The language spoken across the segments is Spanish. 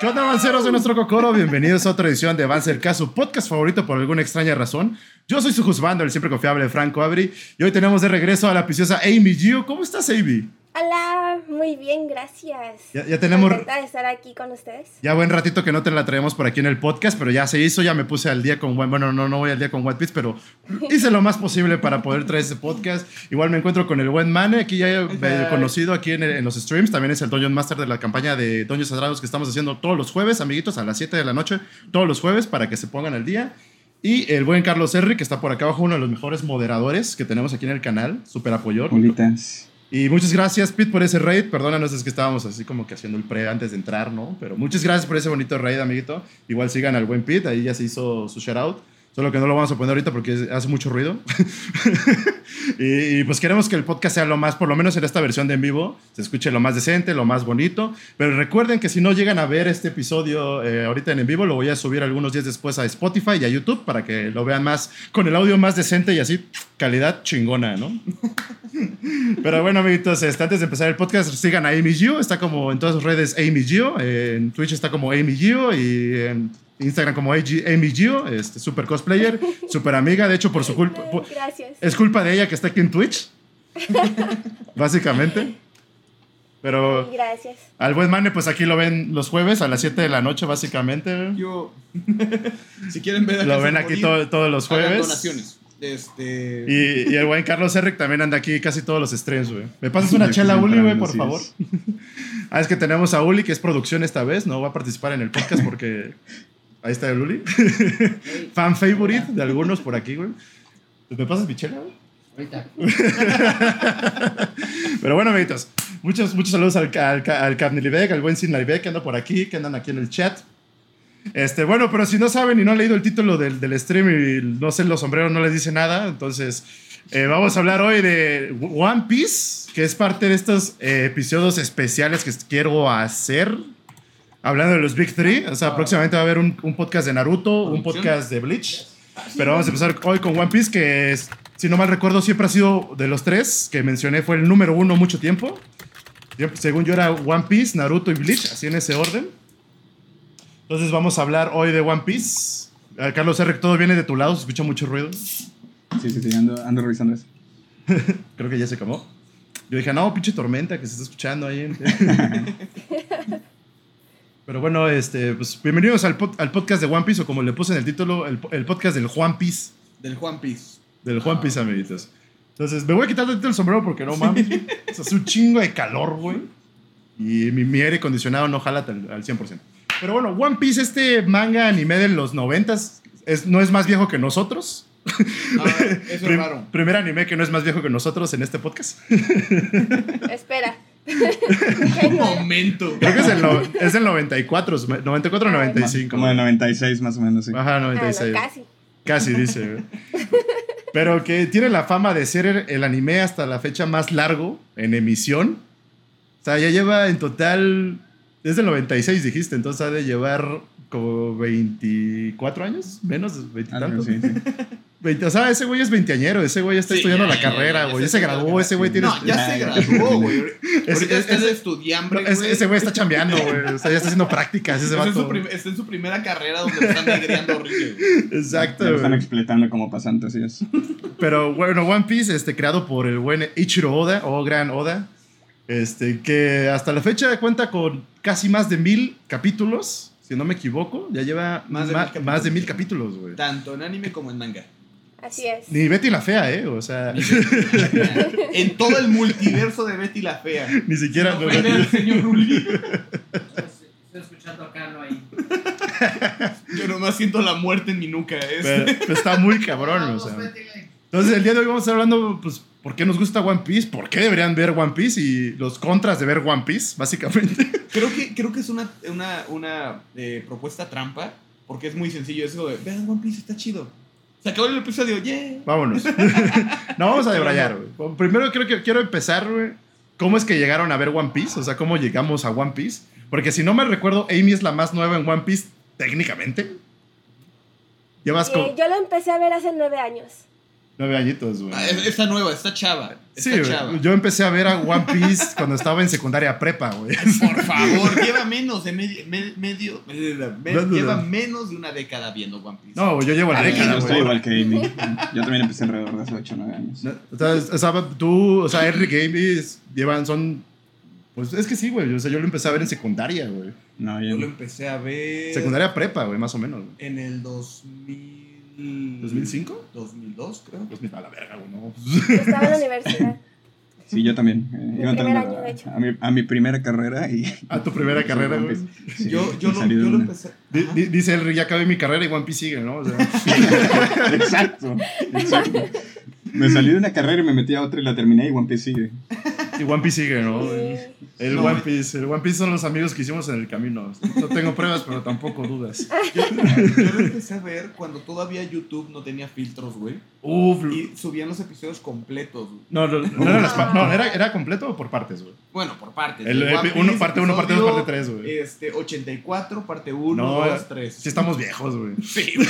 ¿Qué onda, avanceros de nuestro Cocoro? Bienvenidos a otra edición de Avancer su podcast favorito por alguna extraña razón. Yo soy su juzgando, el siempre confiable Franco Abri, y hoy tenemos de regreso a la preciosa Amy Gio. ¿Cómo estás, Amy? Hola, muy bien, gracias. Ya, tenemos. de estar aquí con ustedes. Ya buen ratito que no te la traemos por aquí en el podcast, pero ya se hizo, ya me puse al día con. Bueno, no, no voy al día con White Piece, pero hice lo más posible para poder traer ese podcast. Igual me encuentro con el buen Mane, aquí ya he conocido aquí en, los streams. También es el Dungeon Master de la campaña de Dungeons Dragons que estamos haciendo todos los jueves, amiguitos, a las 7 de la noche, todos los jueves, para que se pongan al día. Y el buen Carlos Henry, que está por acá abajo, uno de los mejores moderadores que tenemos aquí en el canal, súper apoyador. Y muchas gracias, Pete, por ese raid. Perdónanos, es que estábamos así como que haciendo el pre antes de entrar, ¿no? Pero muchas gracias por ese bonito raid, amiguito. Igual sigan al buen Pete, ahí ya se hizo su shout out. Solo que no lo vamos a poner ahorita porque hace mucho ruido. y, pues queremos que el podcast sea lo más, por lo menos en esta versión de en vivo, se escuche lo más decente, lo más bonito. Pero recuerden que si no llegan a ver este episodio eh, ahorita en en vivo, lo voy a subir algunos días después a Spotify y a YouTube para que lo vean más, con el audio más decente y así, calidad chingona, ¿no? Pero bueno, amiguitos, este, antes de empezar el podcast, sigan a Amy Gio. Está como en todas sus redes Amy Gio. en Twitch está como Amy Gio y en Instagram como Amy Gio, este, super cosplayer, super amiga. De hecho, por su culpa. Gracias. Es culpa de ella que está aquí en Twitch. básicamente. Pero. Gracias. Al buen Mane, pues aquí lo ven los jueves a las 7 de la noche, básicamente. Yo. si quieren ver Lo ven aquí todos los jueves. Donaciones. Este... Y, el buen Carlos Eric también anda aquí casi todos los streams, güey. ¿Me pasas una chela, Uli, güey, por favor? ah, es que tenemos a Uli, que es producción esta vez. No va a participar en el podcast porque Ahí está el Uli. Fan favorite de algunos por aquí, güey. ¿Me pasas mi chela, güey? Ahorita. Pero bueno, amiguitos, muchos, muchos saludos al, al, al al buen Sin que anda por aquí, que andan aquí en el chat. Este, bueno, pero si no saben y no han leído el título del, del stream y no sé, los sombreros no les dice nada, entonces eh, vamos a hablar hoy de One Piece, que es parte de estos eh, episodios especiales que quiero hacer hablando de los Big Three. O sea, ah. próximamente va a haber un, un, podcast de Naruto, un podcast de Bleach. Pero vamos a empezar hoy con One Piece, que es, si no mal recuerdo, siempre ha sido de los tres que mencioné, fue el número uno mucho tiempo. Según yo era One Piece, Naruto y Bleach, así en ese orden. Entonces vamos a hablar hoy de One Piece. Carlos R, todo viene de tu lado, se escucha mucho ruido. Sí, sí, sí, ando, ando revisando eso. Creo que ya se acabó. Yo dije, no, pinche tormenta que se está escuchando ahí. Pero bueno, este, pues bienvenidos al, al, podcast de One Piece, o como le puse en el título, el, el podcast del Juan Piece. Del Juan Piece. Del Juan Piece, amiguitos. Entonces, me voy a quitar el sombrero porque no mames. o sea, es un chingo de calor, güey. Y mi, mi, aire acondicionado no jala al, 100%. Pero bueno, One Piece, este manga anime de los 90 es, no es más viejo que nosotros. Ah, eso es raro. Primer anime que no es más viejo que nosotros en este podcast. Espera. Un momento. Creo que es el, es el 94, 94 95. Como el 96 más o menos, sí. Ajá, 96. Ah, casi. Casi dice. Pero que tiene la fama de ser el anime hasta la fecha más largo en emisión. O sea, ya lleva en total. Desde el 96 dijiste, entonces ha de llevar como 24 años, menos de 20 tantos. Sí, sí. O sea, ese güey es veinteañero, ese güey está estudiando la carrera, güey. Ya, se graduó, ese güey tiene. No, ya se graduó, güey. Ahorita es, es, estudiambre, güey. Ese güey está chambeando, güey. O sea, ya está haciendo prácticas. Ese está, en su está en su primera carrera donde están negreando horrible. Exacto. Lo están explotando como pasante, así es. Pero bueno, One Piece, este, creado por el buen Ichiro Oda, o Gran Oda, este, que hasta la fecha cuenta con casi más de mil capítulos, si no me equivoco. Ya lleva más de, mil, más de mil capítulos, güey. Tanto en anime como en manga. Así es. Ni Betty la Fea, ¿eh? O sea. en todo el multiverso de Betty la Fea. Ni siquiera. No, el señor Rulli. Estoy escuchando acá, no hay. Yo nomás siento la muerte en mi nuca. ¿eh? Pero, está muy cabrón, o sea. Entonces, el día de hoy vamos a estar hablando, pues, ¿por qué nos gusta One Piece? ¿Por qué deberían ver One Piece? Y los contras de ver One Piece, básicamente. Creo que, creo que es una, una, una eh, propuesta trampa, porque es muy sencillo. Eso de, vean, One Piece está chido. Se acabó el episodio, yeah. Vámonos. no vamos a debrayar, güey. Primero creo que quiero empezar, güey. ¿Cómo es que llegaron a ver One Piece? O sea, ¿cómo llegamos a One Piece? Porque si no me recuerdo, Amy es la más nueva en One Piece técnicamente. Llevas eh, Yo lo empecé a ver hace nueve años. Nueve añitos, güey. Ah, es- Está nueva, está chava. Está Sí, chava. Yo empecé a ver a One Piece cuando estaba en secundaria prepa, güey. Por favor, lleva menos de medio. me- medio me- me- No, no, lleva no. menos de una década viendo One Piece. No, yo llevo la Ah, década, yo estoy igual que Amy. Yo también empecé alrededor de hace 8 o 9 años. No, O sea, o sea, tú, o sea, Henry Games llevan, son. Pues es que sí, güey. O sea, yo lo empecé a ver en secundaria, güey. No, Yo lo yo. empecé a ver. Secundaria prepa, güey, más o menos. En el 2000. ¿2005? 2002, creo. Pues mira, a la verga, güey, no. Estaba en la universidad. Sí, yo también. eh, primer año, de hecho. a, mi, a mi primera carrera y. A tu primera carrera, güey. Sí, yo yo, lo, yo lo empecé. Dice Henry, ya acabé mi carrera y One Piece sigue, ¿no? O sea, Exacto, exacto. Me salí de una carrera y me metí a otra y la terminé y One Piece sigue. Y One Piece sigue, ¿no? Sí. El No, One Piece. El One Piece son los amigos que hicimos en el camino. No tengo pruebas, pero tampoco dudas. Yo, yo lo empecé a ver cuando todavía YouTube no tenía filtros, güey. Uf. Y subían los episodios completos, güey. No, no, no, era, las no, era, era completo o por partes, güey. Bueno, por partes. El- epi- Piece, uno parte uno, parte dos, episodio, parte tres, güey. Este, 84, parte 1, No, 2, 3. Sí estamos viejos, güey. Sí,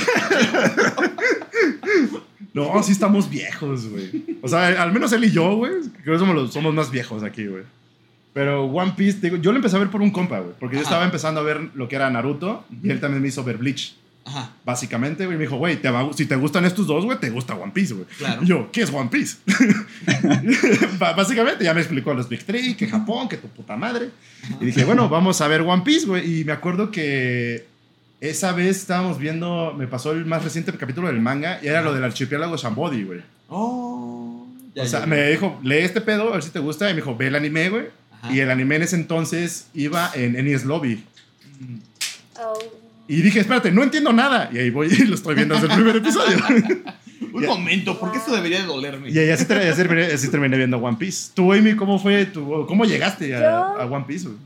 No, sí estamos viejos, güey. O sea, al menos él y yo, güey, creo que somos, los, somos más viejos aquí, güey. Pero One Piece, digo, yo lo empecé a ver por un compa, güey. Porque yo Ajá. estaba empezando a ver lo que era Naruto y él también me hizo ver Bleach. Ajá, Básicamente, güey, me dijo, güey, si te gustan estos dos, güey, te gusta One Piece, güey. claro. Y yo, ¿qué es One Piece? Básicamente ya me explicó los Big Three, que Japón, que tu puta madre. Y dije, bueno, vamos a ver One Piece, güey. Y me acuerdo que esa vez estábamos viendo, me pasó el más reciente capítulo del manga y era lo del archipiélago Shambodi, güey. Oh, ya, o sea, ya. me dijo, lee este pedo, a ver si te gusta. Y me dijo, ve el anime, güey. Y el anime en ese entonces iba en Enies Lobby. Oh. Y dije, espérate, no entiendo nada. Y ahí voy y lo estoy viendo desde el primer episodio. Un momento, ¿por qué esto debería de dolerme? y ahí así, así terminé, así terminé viendo One Piece. Tú, Amy, ¿cómo fue? Tu, ¿Cómo llegaste a, a One Piece? güey?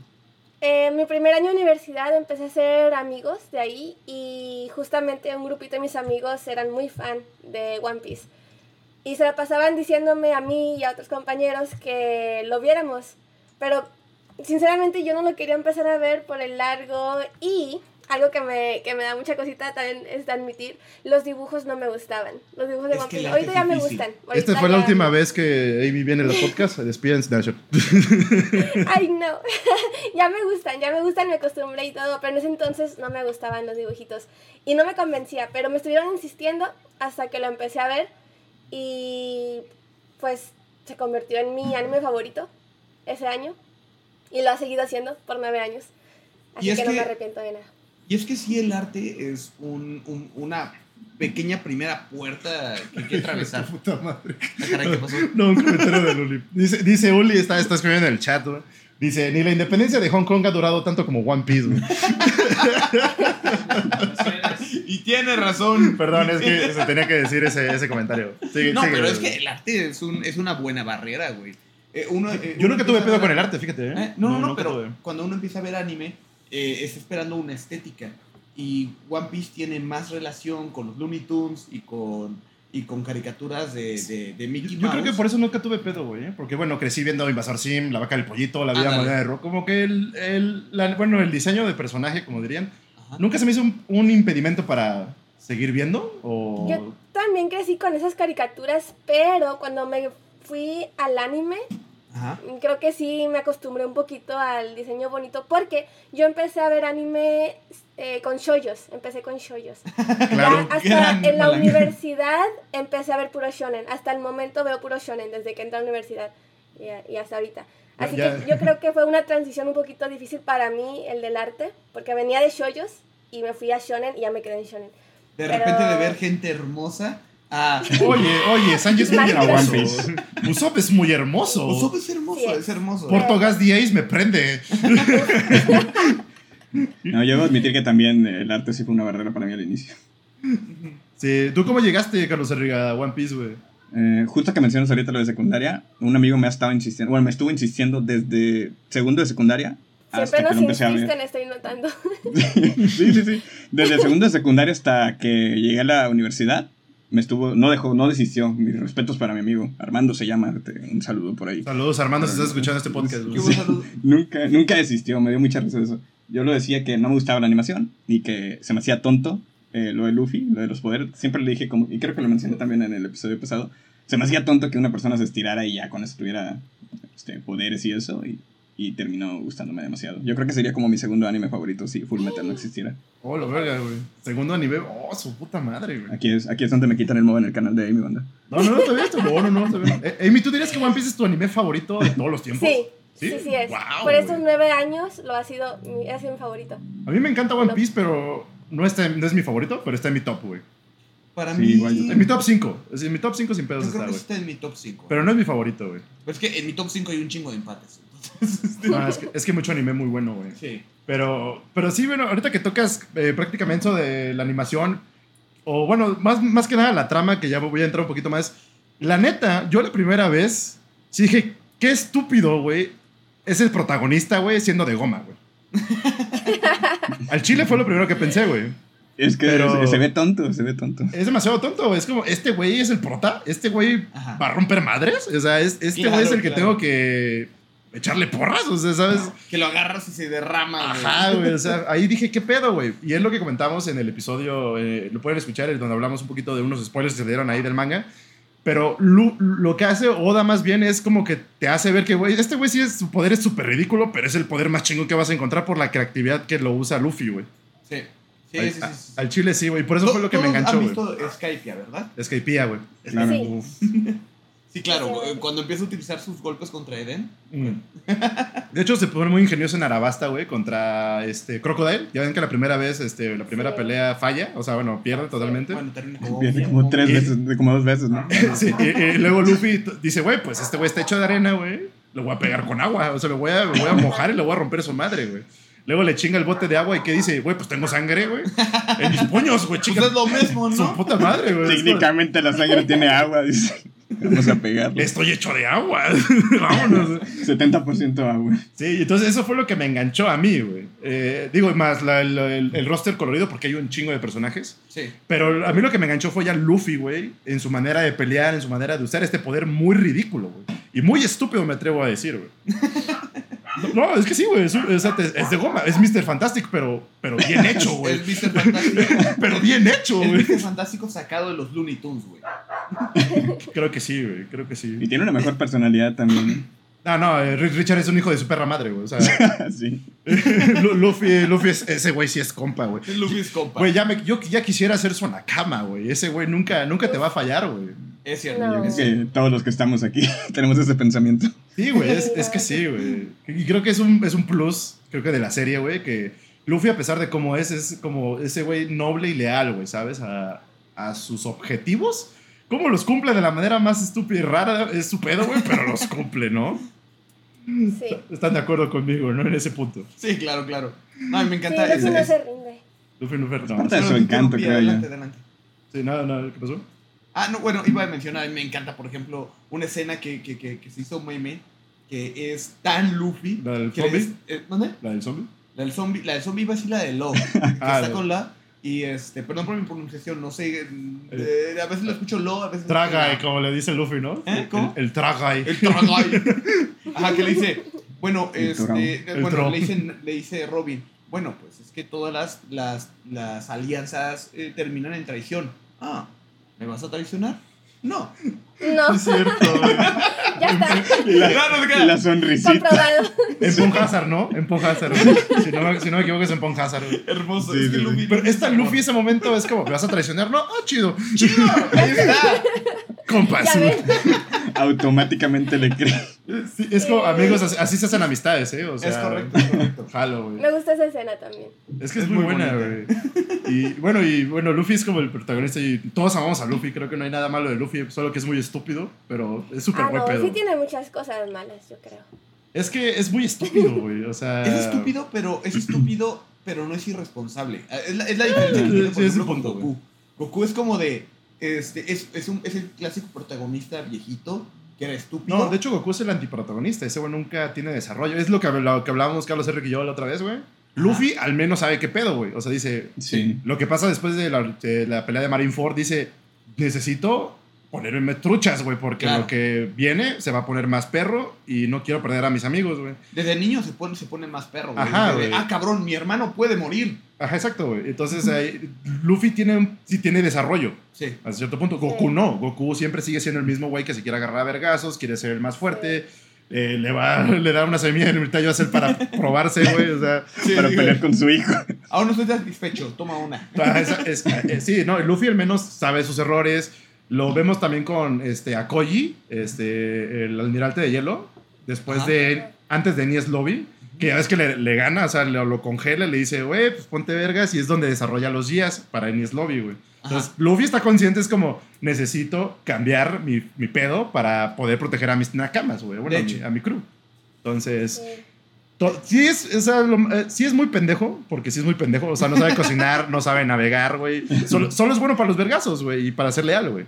Eh, mi primer año de universidad empecé a hacer amigos de ahí y justamente un grupito de mis amigos eran muy fan de One Piece. Y se la pasaban diciéndome a mí y a otros compañeros que lo viéramos. Pero sinceramente yo no lo quería empezar a ver por el largo y algo que me, que me da mucha cosita también es de admitir, los dibujos no me gustaban. Los dibujos de que el ahorita ya me gustan. Esta fue la última vez que Amy viene en el podcast. Despídense. Ay, no. ya me gustan, ya me gustan, me acostumbré y todo, pero en ese entonces no me gustaban los dibujitos. Y no me convencía, pero me estuvieron insistiendo hasta que lo empecé a ver y pues se convirtió en mi anime favorito ese año y lo ha seguido haciendo por nueve años. Así Y es que, no que- me arrepiento de nada. Y es que sí, el arte es un, un- una pequeña primera puerta que hay que atravesar. Puta madre. Ah, caray, ¿qué pasó? No, un comentario de Uli. Dice, dice Uli, está, está escribiendo en el chat, güey. Dice, ni la independencia de Hong Kong ha durado tanto como One Piece, güey. Y tiene razón. Perdón, es que se tenía que decir ese, ese comentario. Sigue, No, sigue, pero es que el arte es, un, es una buena barrera, güey. Eh, uno, eh, Yo uno nunca tuve pedo ver- con el arte, fíjate, ¿eh? Eh, No, no, no, pero tuve. cuando uno empieza a ver anime, eh, está esperando una estética. Y One Piece tiene más relación con los Looney Tunes y con, y con caricaturas de, de, de Mickey Yo, yo creo Mouse. que por eso nunca tuve pedo, güey. ¿eh? Porque, bueno, crecí viendo Invasor Sim, La Vaca del Pollito, La Vida Ándale. Moderna de Rock. Como que el, el, la- bueno, el diseño de personaje, como dirían, Ajá. nunca se me hizo un, un impedimento para seguir viendo. O... Yo también crecí con esas caricaturas, pero cuando me fui al anime, Ajá. creo que sí me acostumbré un poquito al diseño bonito porque yo empecé a ver anime eh, con shoyos, empecé con shoyos. Claro. Ya hasta en la palanca. universidad empecé a ver puro shonen, hasta el momento veo puro shonen desde que entré a la universidad y, y hasta ahorita. Así Ya- que yo creo que fue una transición un poquito difícil para mí el del arte, porque venía de shoyos y me fui a shonen y ya me quedé en shonen. De Pero- repente de ver gente hermosa a... Oye, oye, Sanji es muy Piece. Usopp es muy hermoso. Usopp es hermoso, Sí. es hermoso. Portogas Diaz me prende. No, yo debo admitir que también el arte sí fue una barrera para mí al inicio. Sí, ¿tú cómo llegaste, Carlos Herriga, a One Piece, güey? Eh, justo que mencionas ahorita lo de secundaria, un amigo me ha estado insistiendo, bueno, me estuvo insistiendo desde segundo de secundaria hasta Siempre que lo empecé a ver. insisten, estoy notando. sí, sí, sí. Desde segundo de secundaria hasta que llegué a la universidad, me estuvo, no dejó, no desistió. Mis respetos para mi amigo. Armando se llama, te- un saludo por ahí. Saludos, Armando, si estás escuchando este podcast. Saludo. Nunca, nunca desistió, me dio mucha risa eso. Yo lo decía que no me gustaba la animación y que se me hacía tonto eh, lo de Luffy, lo de los poderes, siempre le dije, como, y creo que lo mencioné también en el episodio pasado, se me hacía tonto que una persona se estirara y ya con eso tuviera este, poderes y eso, y, y terminó gustándome demasiado. Yo creo que sería como mi segundo anime favorito si Full Metal no existiera. Oh, lo verga, güey. Segundo anime. Oh, su puta madre, güey. Aquí es, aquí es donde me quitan el modo en el canal de Amy Banda. No, no, no, bien. está- No, no, no, bien. Eh, Amy, ¿tú dirías que One Piece es tu anime favorito de todos los tiempos? Sí, ¿Sí? sí, sí, es. Guau, Por estos nueve años lo ha sido mi, ha sido mi favorito. A mí me encanta One. Piece, pero no, está, no es mi favorito, pero está en mi top, güey. Para Sí, mí. igual En mi top 5. En mi top 5 sin pedos Yo está, creo que güey. está en mi top 5. Pero no es mi favorito, güey. Pero es que en mi top 5 hay un chingo de empates. No, es, que, es que mucho anime muy bueno, güey. sí. Pero, pero sí, bueno, ahorita que tocas eh, prácticamente eso de la animación, o bueno, más, más que nada la trama, que ya voy a entrar un poquito más. La neta, yo la primera vez sí dije, qué estúpido, güey, es el protagonista, güey, siendo de goma, güey. Al chile fue lo primero que pensé, güey. Es que Pero- se, se ve tonto, se ve tonto. Es demasiado tonto. Es como, este güey es el prota, este güey va a romper madres. O sea, es, este Claro, güey es el que claro. tengo que echarle porras, o sea, ¿sabes? Que lo agarras y se derrama. Ajá, güey. O sea, ahí dije, ¿qué pedo, güey? Y es lo que comentamos en el episodio, eh, lo pueden escuchar, es donde hablamos un poquito de unos spoilers que se dieron ahí del manga. Pero lo, lo que hace Oda más bien es como que te hace ver que, güey, este güey sí es, su poder es súper ridículo, pero es el poder más chingón que vas a encontrar por la creatividad que lo usa Luffy, güey. Sí. Sí, al, sí, sí, sí. al chile sí, güey. Por eso fue lo que me Todos enganchó, han güey. visto Skypiea, ¿verdad? Skypiea, güey. Claro. Sí. Sí, claro. Sí. güey, Cuando empieza a utilizar sus golpes contra Eden. Mm. De hecho, se pone muy ingenioso en Arabasta, güey, contra este Crocodile. Ya ven que la primera vez, este, la primera Sí. pelea falla, o sea, bueno, pierde totalmente. Bueno, como. Viene como tres Y- veces, como dos veces, ¿no? Sí, y, y luego Luffy dice, güey, pues este güey está hecho de arena, güey. Lo voy a pegar con agua, o sea, lo voy a, lo voy a mojar y le voy a romper su madre, güey. Luego le chinga el bote de agua y ¿qué dice? Güey, pues tengo sangre, güey. En mis puños, güey, Pues chinga. es lo mismo, Su ¿no? puta madre, güey. Técnicamente la sangre tiene agua, dice. Vamos a pegarle. Estoy hecho de agua. Vámonos. 70% agua. Sí, entonces eso fue lo que me enganchó a mí, güey. Eh, digo, más la- el, el- el roster colorido porque hay un chingo de personajes. Sí. Pero a mí lo que me enganchó fue ya Luffy, güey, en su manera de pelear, en su manera de usar este poder muy ridículo, güey. Y muy estúpido, me atrevo a decir, güey. No, es que sí, güey. Es, es de goma. Es Mr. Fantastic, pero, pero bien hecho, güey. El Mr. Fantástico. Pero bien hecho, güey. Mr. Fantástico sacado de los Looney Tunes, güey. Creo que sí, güey. Creo que Y sí. tiene una mejor personalidad también. No, no, eh, Richard es un hijo de su perra madre, güey. O sea, sí. Lu- Luffy, Luffy es, ese güey sí es compa, güey. Luffy es compa. Güey, ya me, yo ya quisiera ser su nakama, güey. Ese güey nunca, nunca te va a fallar, güey. Es cierto. No. es que todos los que estamos aquí tenemos ese pensamiento. Sí, güey, es, es que sí, güey. Y creo que es un, es un plus, creo que de la serie, güey, que Luffy, a pesar de cómo es, es como ese güey noble y leal, güey, ¿sabes? A, a sus objetivos. ¿Cómo los cumple de la manera más estúpida y rara? Es su pedo, güey, pero los cumple, ¿no? Sí. Están de acuerdo conmigo, ¿no? En ese punto. Sí, claro, claro. No, a mí me Sí, encanta. Luffy es- no es- se rinde. Luffy no, no. Parte de Bueno, su tú, encanto, Luffy, creo adelante, adelante. Sí, nada, nada, ¿qué pasó? Ah, no, bueno, iba a mencionar, a mí me encanta, por ejemplo, una escena que, que, que, que se hizo meme, que es tan Luffy. ¿La del zombie? des- eh, ¿Dónde? ¿La del zombie? La del zombie, la del zombie iba a decir la de Lo, que Ah, está con la, y este, perdón por mi pronunciación, no sé, eh, a veces lo escucho Lo, a veces... Tragai, como le dice Luffy, ¿no? ¿Eh? ¿Cómo? El, el Tragai. El Tragai. Ajá, que le dice, bueno, El este, El bueno, le, dice, le dice Robin, bueno, pues es que todas las, las, las alianzas eh, terminan en traición. Ah, ¿me vas a traicionar? No. No, Es cierto, güey. ya está. Y la, No, no, y la sonrisita. Comprobado. En Pon Hazard, ¿no? En Pon Hazard. Si no, me- si no me equivoco, es en Pon Hazard. Hermoso. Sí, es que sí. Luffy, Pero esta es Luffy, ese momento es como, ¿me vas a traicionar? No, ah, chido. Chido, ahí está. Compas. Automáticamente le cree. Sí, es como, amigos, así, así se hacen amistades, ¿eh? O sea, es correcto, es correcto. Jalo, güey. Me gusta esa escena también. Es que es, Es muy muy buena, güey. Y bueno, y bueno, Luffy es como el protagonista y todos amamos a Luffy. Creo que no hay nada malo de Luffy, solo que es muy estúpido, pero es súper Ah, buen no, pedo. sí tiene muchas cosas malas, yo creo. Es que es muy estúpido, güey. O sea. Es estúpido, pero es estúpido, pero no es irresponsable. Ah, Es la, es la diferencia que tiene, Sí, por es ejemplo, con Goku. Goku es como de. Este, es, es, un, es el clásico protagonista viejito que era estúpido. No, de hecho Goku es el antiprotagonista. Ese güey nunca tiene desarrollo. Es lo que, lo que hablábamos Carlos R. y yo la otra vez, güey. Luffy al menos sabe qué pedo, güey. O sea, dice, Sí. lo que pasa después de la, de la pelea de Marineford, dice, necesito ponerme truchas, güey, porque Claro. lo que viene se va a poner más perro y no quiero perder a mis amigos, güey. Desde niño se pone, se pone más perro, güey. Ajá, güey. ah, cabrón, mi hermano puede morir. Ajá, exacto, güey. Entonces, ahí, Luffy tiene, un- sí tiene desarrollo. Sí. Hasta cierto punto. Goku no. Goku siempre sigue siendo el mismo güey que se quiere agarrar a vergazos, quiere ser el más fuerte. eh, le, va, le da una semilla de mitad hacer para probarse, güey. O sea, Para pelear con su hijo. Aún no estoy satisfecho, toma una. ah, es- es- eh, sí, no, Luffy al menos sabe sus errores. Lo vemos también con este, Akoji, este, el almirante de hielo. Después Ajá. de. Antes de Enies Lobby. Que ya ves que le, le gana, o sea, lo, lo congela, le dice, güey, pues ponte vergas. Y es donde desarrolla los días para Enies Lobby, güey. Entonces, Luffy está consciente, es como, necesito cambiar mi, mi pedo para poder proteger a mis nakamas, güey. Bueno, a mi, hecho. a mi crew. Entonces, Sí. Sí es, lo- eh, sí es muy pendejo, porque sí es muy pendejo. O sea, no sabe cocinar, no sabe navegar, güey. Solo, solo es bueno para los vergazos, güey, y para ser leal, güey.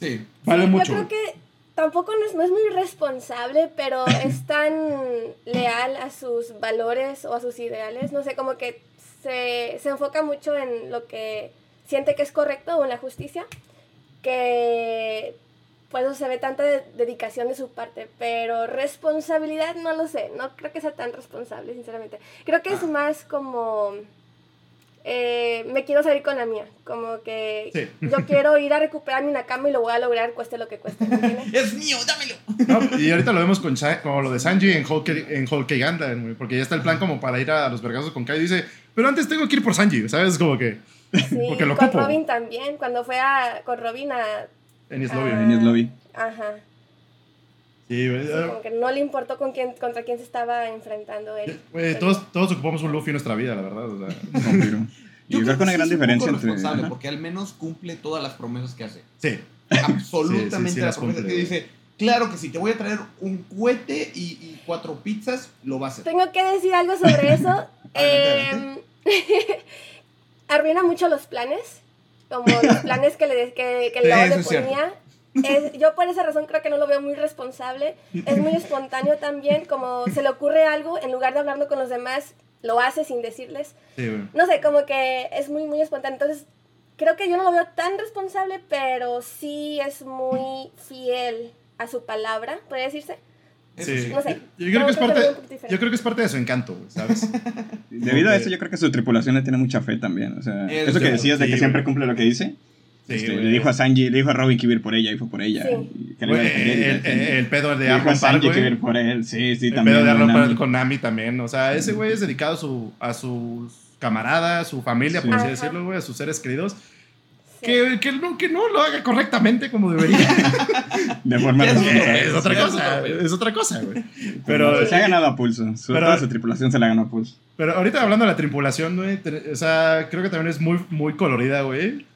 Sí. Vale Sí, mucho. Yo creo que tampoco no es, no es muy responsable, pero es tan leal a sus valores o a sus ideales. No sé, como que se, se enfoca mucho en lo que siente que es correcto o en la justicia, que por eso se ve tanta de- dedicación de su parte, pero responsabilidad no lo sé, no creo que sea tan responsable, sinceramente. Creo que es más como... eh, me quiero salir con la mía, como que Sí. yo quiero ir a recuperar mi Nakama y lo voy a lograr cueste lo que cueste. Es mío, dámelo. No, y ahorita lo vemos con, con lo de Sanji en Cake- en Cake Island, güey, porque ya está el plan como para ir a los vergazos con Kai. Y dice, pero antes tengo que ir por Sanji, ¿sabes? Como que Sí, Porque lo con ocupo. Robin también, cuando fue a, con Robin a... en Enies Lobby. a- Enies Lobby. Ajá, Sí, güey. sí, como que no le importó con quién, contra quién se estaba enfrentando él. Güey, todos, todos ocupamos un Luffy en nuestra vida, la verdad. o sea. Y yo creo que una sí gran diferencia entre. responsable, porque al menos cumple todas las promesas que hace. Sí. Absolutamente Sí, sí, sí las las promesas cumple, que dice. Claro que si te voy a traer un cohete y, y cuatro pizzas, lo va a hacer. Tengo que decir algo sobre eso. Eh, arruina mucho los planes, como los planes que, le, que, que Sí, Lao eso le ponía. Es- yo por esa razón creo que no lo veo muy responsable. Es muy espontáneo también, como se le ocurre algo, en lugar de hablarlo con los demás, lo hace sin decirles. Sí. No sé, como que es muy, muy espontáneo. Entonces, creo que yo no lo veo tan responsable, pero sí es muy fiel a su palabra, podría decirse. Eso Sí. sí. No sé. Yo creo, que es parte, yo creo que es parte de su encanto, güey, ¿sabes? Debido a eso, yo creo que su tripulación le tiene mucha fe también. O sea, Eso eso que sí, decías de que siempre cumple lo que dice. Sí, este, le dijo a Sanji, le dijo a Robin que iba a ir por ella y fue por ella. Sí. que le iba a defender el, el- el pedo de Le dijo a Arlong Park, Sanji que iba a ir por él. Sí, sí, El también. pedo de Nami. Park con Nami también. O sea, ese güey es dedicado a, su, a sus camaradas, su familia, por Sí. así decirlo, güey, a sus seres queridos. Que, que, no, que no lo haga correctamente como debería. De forma Es es otra cosa, es otra cosa, güey. Pero Pero, se ha ganado a pulso. Su, Pero- toda su tripulación se la ganó a pulso. pero ahorita hablando de la tripulación, güey, o sea, creo que también es muy, muy colorida, güey.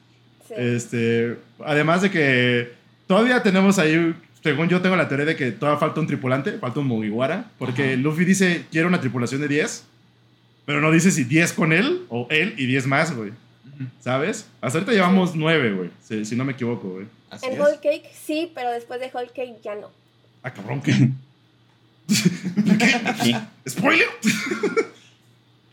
Sí. Este, además de que todavía tenemos ahí, según yo tengo la teoría de que todavía falta un tripulante, falta un Mugiwara, porque Ajá. Luffy dice, quiero una tripulación de 10, pero no dice si 10 con él o él y 10 más, güey. ¿Sabes? Hasta ahorita llevamos 9, güey, si, si no me equivoco, güey. En es. Whole Cake sí, pero después de Whole Cake ya no. Ah, cabrón, ¿qué? Sí. ¿Spoiler?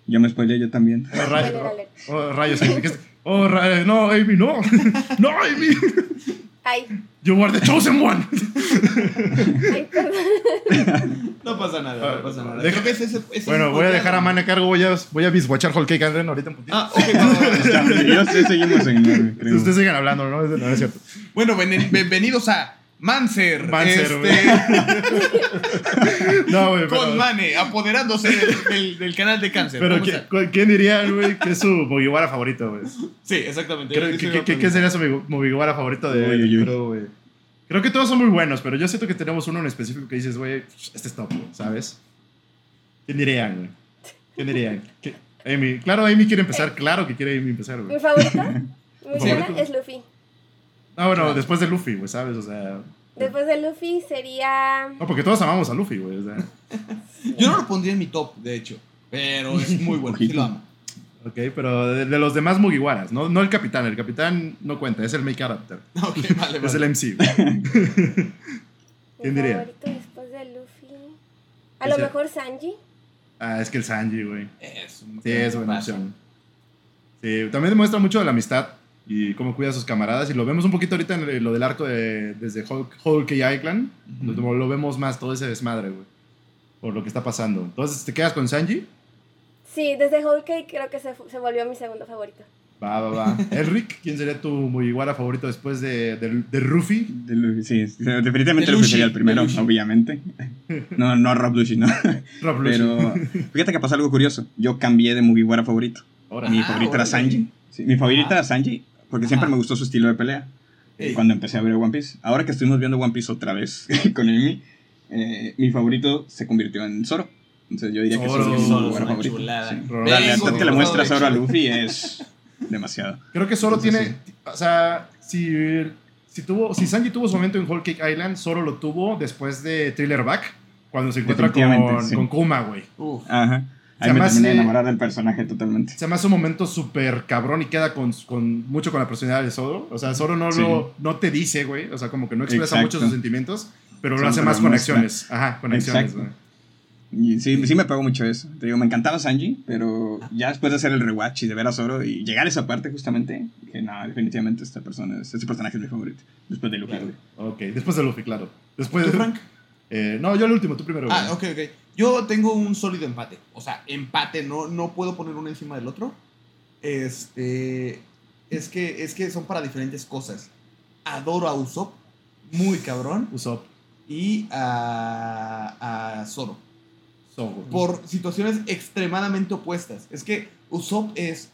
Yo me spoileé yo también. Oh, rayos, oh, rayos, ¿qué? Oh, ra- no, Amy, no. No, Amy. Ay, You are the chosen one. ay. No pasa nada, no pasa nada. Deja- Creo que ese- ese- ese Bueno, voy a dejar a Man a cargo, voy a, voy a biswatchar Whole Cake Island ahorita un poquito. Ah, ok. Yo seguimos en creo. Ustedes sigan hablando, ¿no? No, no es cierto. Bueno, ven- bienvenidos a Manser. Manser, este. No, güey, pero... con Mane, apoderándose del, del- del canal de cáncer. Pero ¿Cómo ¿quién, ¿quién diría, güey, que es su Mugiwara favorito, güey? Sí, exactamente. Creo- ¿Qué, sería su Mugi- Mugiwara favorito de Uy, uy, uy. Creo, güey. Creo que todos son muy buenos, pero yo siento que tenemos uno en específico que dices, güey, este es top, ¿sabes? ¿Quién dirían, güey? ¿Quién dirían? ¿Qué- Amy. Claro, Amy quiere empezar. Claro que quiere Amy empezar, güey. Mi favorito, mi favorito? es Luffy. Ah, bueno, después de Luffy, güey, ¿sabes? O sea... Después de Luffy sería... No, porque todos amamos a Luffy, güey. O sea, Yo no lo pondría en mi top, de hecho. Pero es muy bueno. Sí lo amo. ok, pero de, de los demás Mugiwaras, ¿no? No el capitán. El capitán no cuenta, es el main character. Ok, vale, Es vale. el MC. ¿Quién diría? favorito después de Luffy. A lo mejor Sanji. Ah, es que el Sanji, güey. Es un- Sí, es buena opción. Sí, también demuestra mucho de la amistad y cómo cuida a sus camaradas. Y lo vemos un poquito ahorita en lo del arco de, desde Hulk, Hulk y Island. Ujú. lo, lo vemos más, todo ese desmadre, güey. Por lo que está pasando. Entonces, ¿te quedas con Sanji? Sí, desde Cake creo que se, se volvió mi segundo favorito. Va, va, va. Elric, ¿quién sería tu Mugiwara favorito después de, de, de Ruffy? De Luffy, sí, definitivamente De Luffy sería el primero, obviamente. No, no Rob Luffy, no. Rob Luffy. Pero fíjate que pasó algo curioso. Yo cambié de Mugiwara favorito. Ahora. Mi Ah, favorito era órale. Sanji. Sí, mi favorita era Sanji, porque siempre me gustó su estilo de pelea. Ey. Cuando empecé a ver One Piece. Ahora que estuvimos viendo One Piece otra vez con Amy, eh, mi favorito se convirtió en Zoro. Entonces yo diría que Zoro. Zoro es mi una favorito. chulada. Sí. Vengo La lealtad que le muestra Zoro Zoro a Luffy es demasiado. Creo que Zoro Entonces, tiene. O sea, si, si, tuvo, si Sanji tuvo su momento en Whole Cake Island, Zoro lo tuvo después de Thriller Back, cuando se encuentra con, sí. con Kuma, güey. Ajá. Se Ahí me terminé de así- enamorar del personaje totalmente. Se me hace un momento súper cabrón y queda con, con mucho con la personalidad de Zoro. O sea, Zoro no, Sí. lo, no te dice, güey. O sea, como que no expresa Exacto. mucho sus sentimientos, pero lo hace más con acciones. Ajá, con acciones, güey. Y sí, sí me pegó mucho eso. Te digo, me encantaba Sanji, pero ya después de hacer el rewatch y de ver a Zoro y llegar a esa parte justamente, dije, no, definitivamente esta persona, es- este personaje es mi favorito. Después de Luffy. Claro. güey. Ok, después de Luffy, claro. Después ¿Tú, de. Frank? Eh, no, yo el último, tú primero. Ah, güey. ok, ok. Yo tengo un sólido empate. O sea, empate, no, no puedo poner uno encima del otro. Este. Es que, es que son para diferentes cosas. Adoro a Usopp, muy cabrón. Usopp. Y a, a Zoro. Zoro. Por situaciones extremadamente opuestas. Es que Usopp es.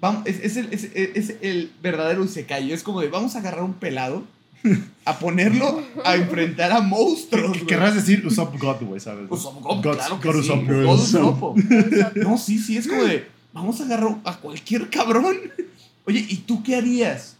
Vamos, es, es el, es, es el verdadero Isekai. Es como de vamos a agarrar un pelado. A ponerlo a enfrentar a monstruos. ¿Qué- güey. Querrás decir Usopp God, güey, ¿sabes? Usopp God, God- claro que God sí. Usopp. God Usopp. Usopp. No, sí, sí, es como de, vamos a agarrar a cualquier cabrón. Oye, ¿y tú qué harías?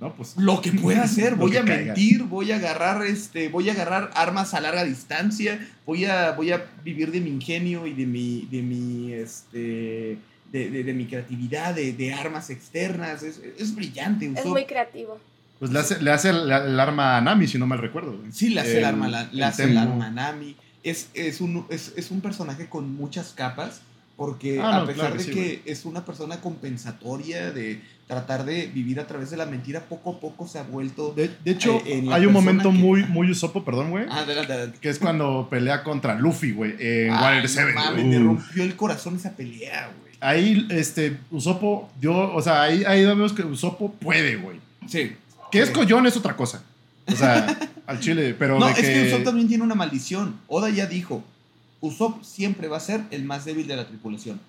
No, pues. Lo que pueda hacer, voy a caiga. mentir, voy a agarrar este, voy a agarrar armas a larga distancia, voy a, voy a vivir de mi ingenio y de mi, de mi, este, de, de- de mi creatividad, de, de armas externas. Es, es brillante, Es Usopp. muy creativo. Pues le hace, le hace el, el arma a Nami, si no mal recuerdo. Sí, le hace el, arma, la- le hace el arma a Nami. Es, es, un, es, es un personaje con muchas capas, porque Ah, no, a pesar claro de sí, que es una persona compensatoria, de tratar de vivir a través de la mentira, poco a poco se ha vuelto... De, de hecho, Eh, hay un momento que- muy, muy Usopp, perdón, güey. Ah, adelante, adelante. Que es cuando pelea contra Luffy, güey, en no 7. mames, güey. me rompió el corazón esa pelea, güey. Ahí, este, Usopp dio, o sea, ahí, ahí vemos que Usopp puede, güey. Sí. Que es collón es otra cosa. O sea, al chile, pero No, de es que... que... Usopp también tiene una maldición. Oda ya dijo, Usopp siempre va a ser el más débil de la tripulación.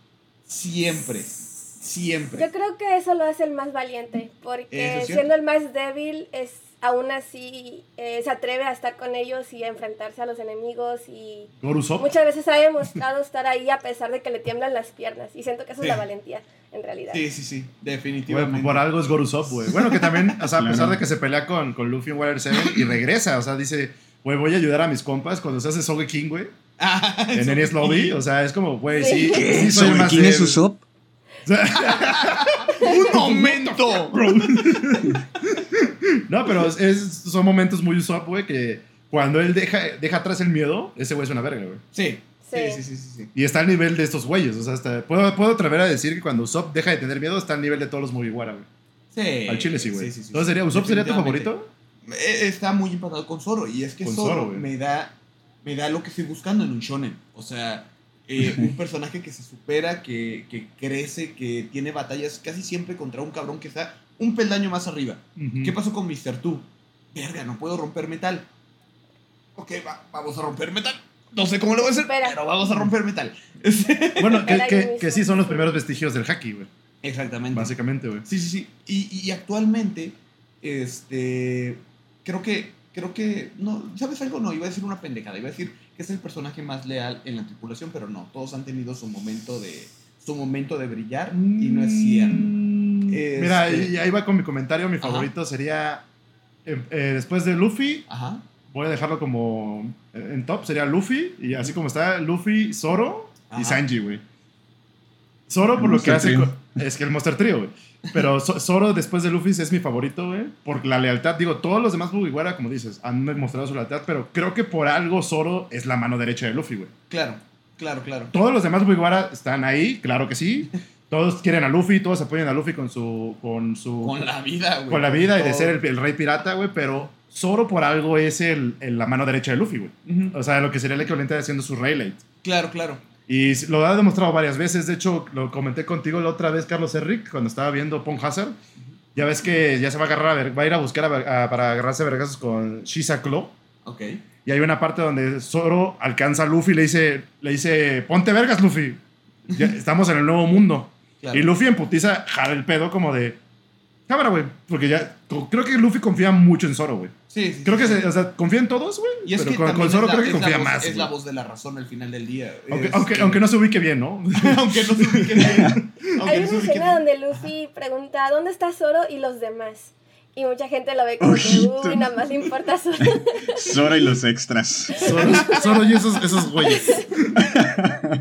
Siempre. Siempre. Yo creo que eso lo hace el más valiente, porque siendo el más débil, es aún así eh, se atreve a estar con ellos y a enfrentarse a los enemigos y Goro Usopp. muchas veces ha demostrado estar ahí a pesar de que le tiemblan las piernas y siento que eso Sí. es la valentía en realidad. Sí, sí, sí. Definitivamente. por algo es Goro Usopp, güey. Bueno, que también, o sea, a pesar de que se pelea con, con Luffy en Warrior 7 y regresa, o sea, dice, güey, voy a ayudar a mis compas cuando se hace Soge King, güey. Ah, En Enies Lobby, o sea, es como, güey, sí, Sí. sí soy más ¿Quién es. Usopp? ¡Un momento! no, pero es, son momentos muy Usopp, güey, que cuando él deja, deja atrás el miedo, ese güey es una verga, güey. Sí. Sí, Sí. sí, sí, sí. sí. Y está al nivel de estos güeyes, o sea, hasta, puedo, puedo atrever a decir que cuando Usopp deja de tener miedo, está al nivel de todos los Mugiwara, güey. Sí. Al chile sí, güey. Sí, sí, sí, Entonces, sería, ¿Usopp sería tu favorito? Eh, Está muy empatado con Zoro. Y es que Con Zoro, Zoro, me, da, me da lo que estoy buscando en un shonen. O sea, eh, un personaje que se supera, que, que crece, que tiene batallas casi siempre contra un cabrón que está un peldaño más arriba. ¿Qué pasó con Mr. Two? Verga, no puedo romper metal. Ok, va- vamos a romper metal. No sé cómo lo voy a hacer, Espera. pero vamos a romper metal. Bueno, que, que- sí son los primeros vestigios del haki, güey. Exactamente. Básicamente, güey. Sí, sí, sí. Y, y actualmente, este, creo que, creo que, no, ¿sabes algo? No, iba a decir una pendejada. Iba a decir que es el personaje más leal en la tripulación, pero no. Todos han tenido su momento de, su momento de brillar y no es cierto. Mm, Este- Mira, y ahí va con mi comentario. Mi Ajá. favorito sería. eh, eh, después de Luffy, Ajá. voy a dejarlo como en top. Sería Luffy. Y así como está, Luffy, Zoro y. Sanji, güey. Zoro El por lo que hace. Trio. Es que el Monster Trio, güey. Pero Zo- Zoro después de Luffy es mi favorito, güey. Por la lealtad. Digo, todos los demás Mugiwara, como dices, han demostrado su lealtad. Pero creo que por algo Zoro es la mano derecha de Luffy, güey. Claro, claro, claro. Todos los demás Mugiwara están ahí, claro que sí. todos quieren a Luffy, todos apoyan a Luffy con su. con su. Con la vida, güey. con la vida y de ser el, el rey pirata, güey, pero Zoro por algo es el, el- la mano derecha de Luffy, güey. O sea, lo que sería el equivalente de haciendo su Rayleigh. Claro, claro. Y lo ha demostrado varias veces. De hecho, lo comenté contigo la otra vez, Carlos Enric, cuando estaba viendo Pong Hazard. Ya ves que ya se va a agarrar va a ir a buscar a ver- a- para agarrarse a vergazos con Shisa Claw. Ok. Y hay una parte donde Zoro alcanza a Luffy y le dice, le dice ponte vergas, Luffy. Ya estamos en el nuevo mundo. Claro. Y Luffy en putiza jala el pedo como de... Cámara, güey. Porque ya... Creo que Luffy confía mucho en Zoro, güey. Sí, sí. Creo sí, que, sí. se- o sea, confía en todos, güey. Y es pero que con, con Zoro la- creo que confía voz- más. Es la voz de la razón al final del día. Aunque, aunque, aunque no se ubique bien, ¿no? aunque no se ubique bien. Hay una escena donde Luffy pregunta, ¿dónde está Zoro y los demás? Y mucha gente lo ve como que, uy, nada más le importa Zoro. Zora y los extras. Zoro, Zoro y esos, esos güeyes.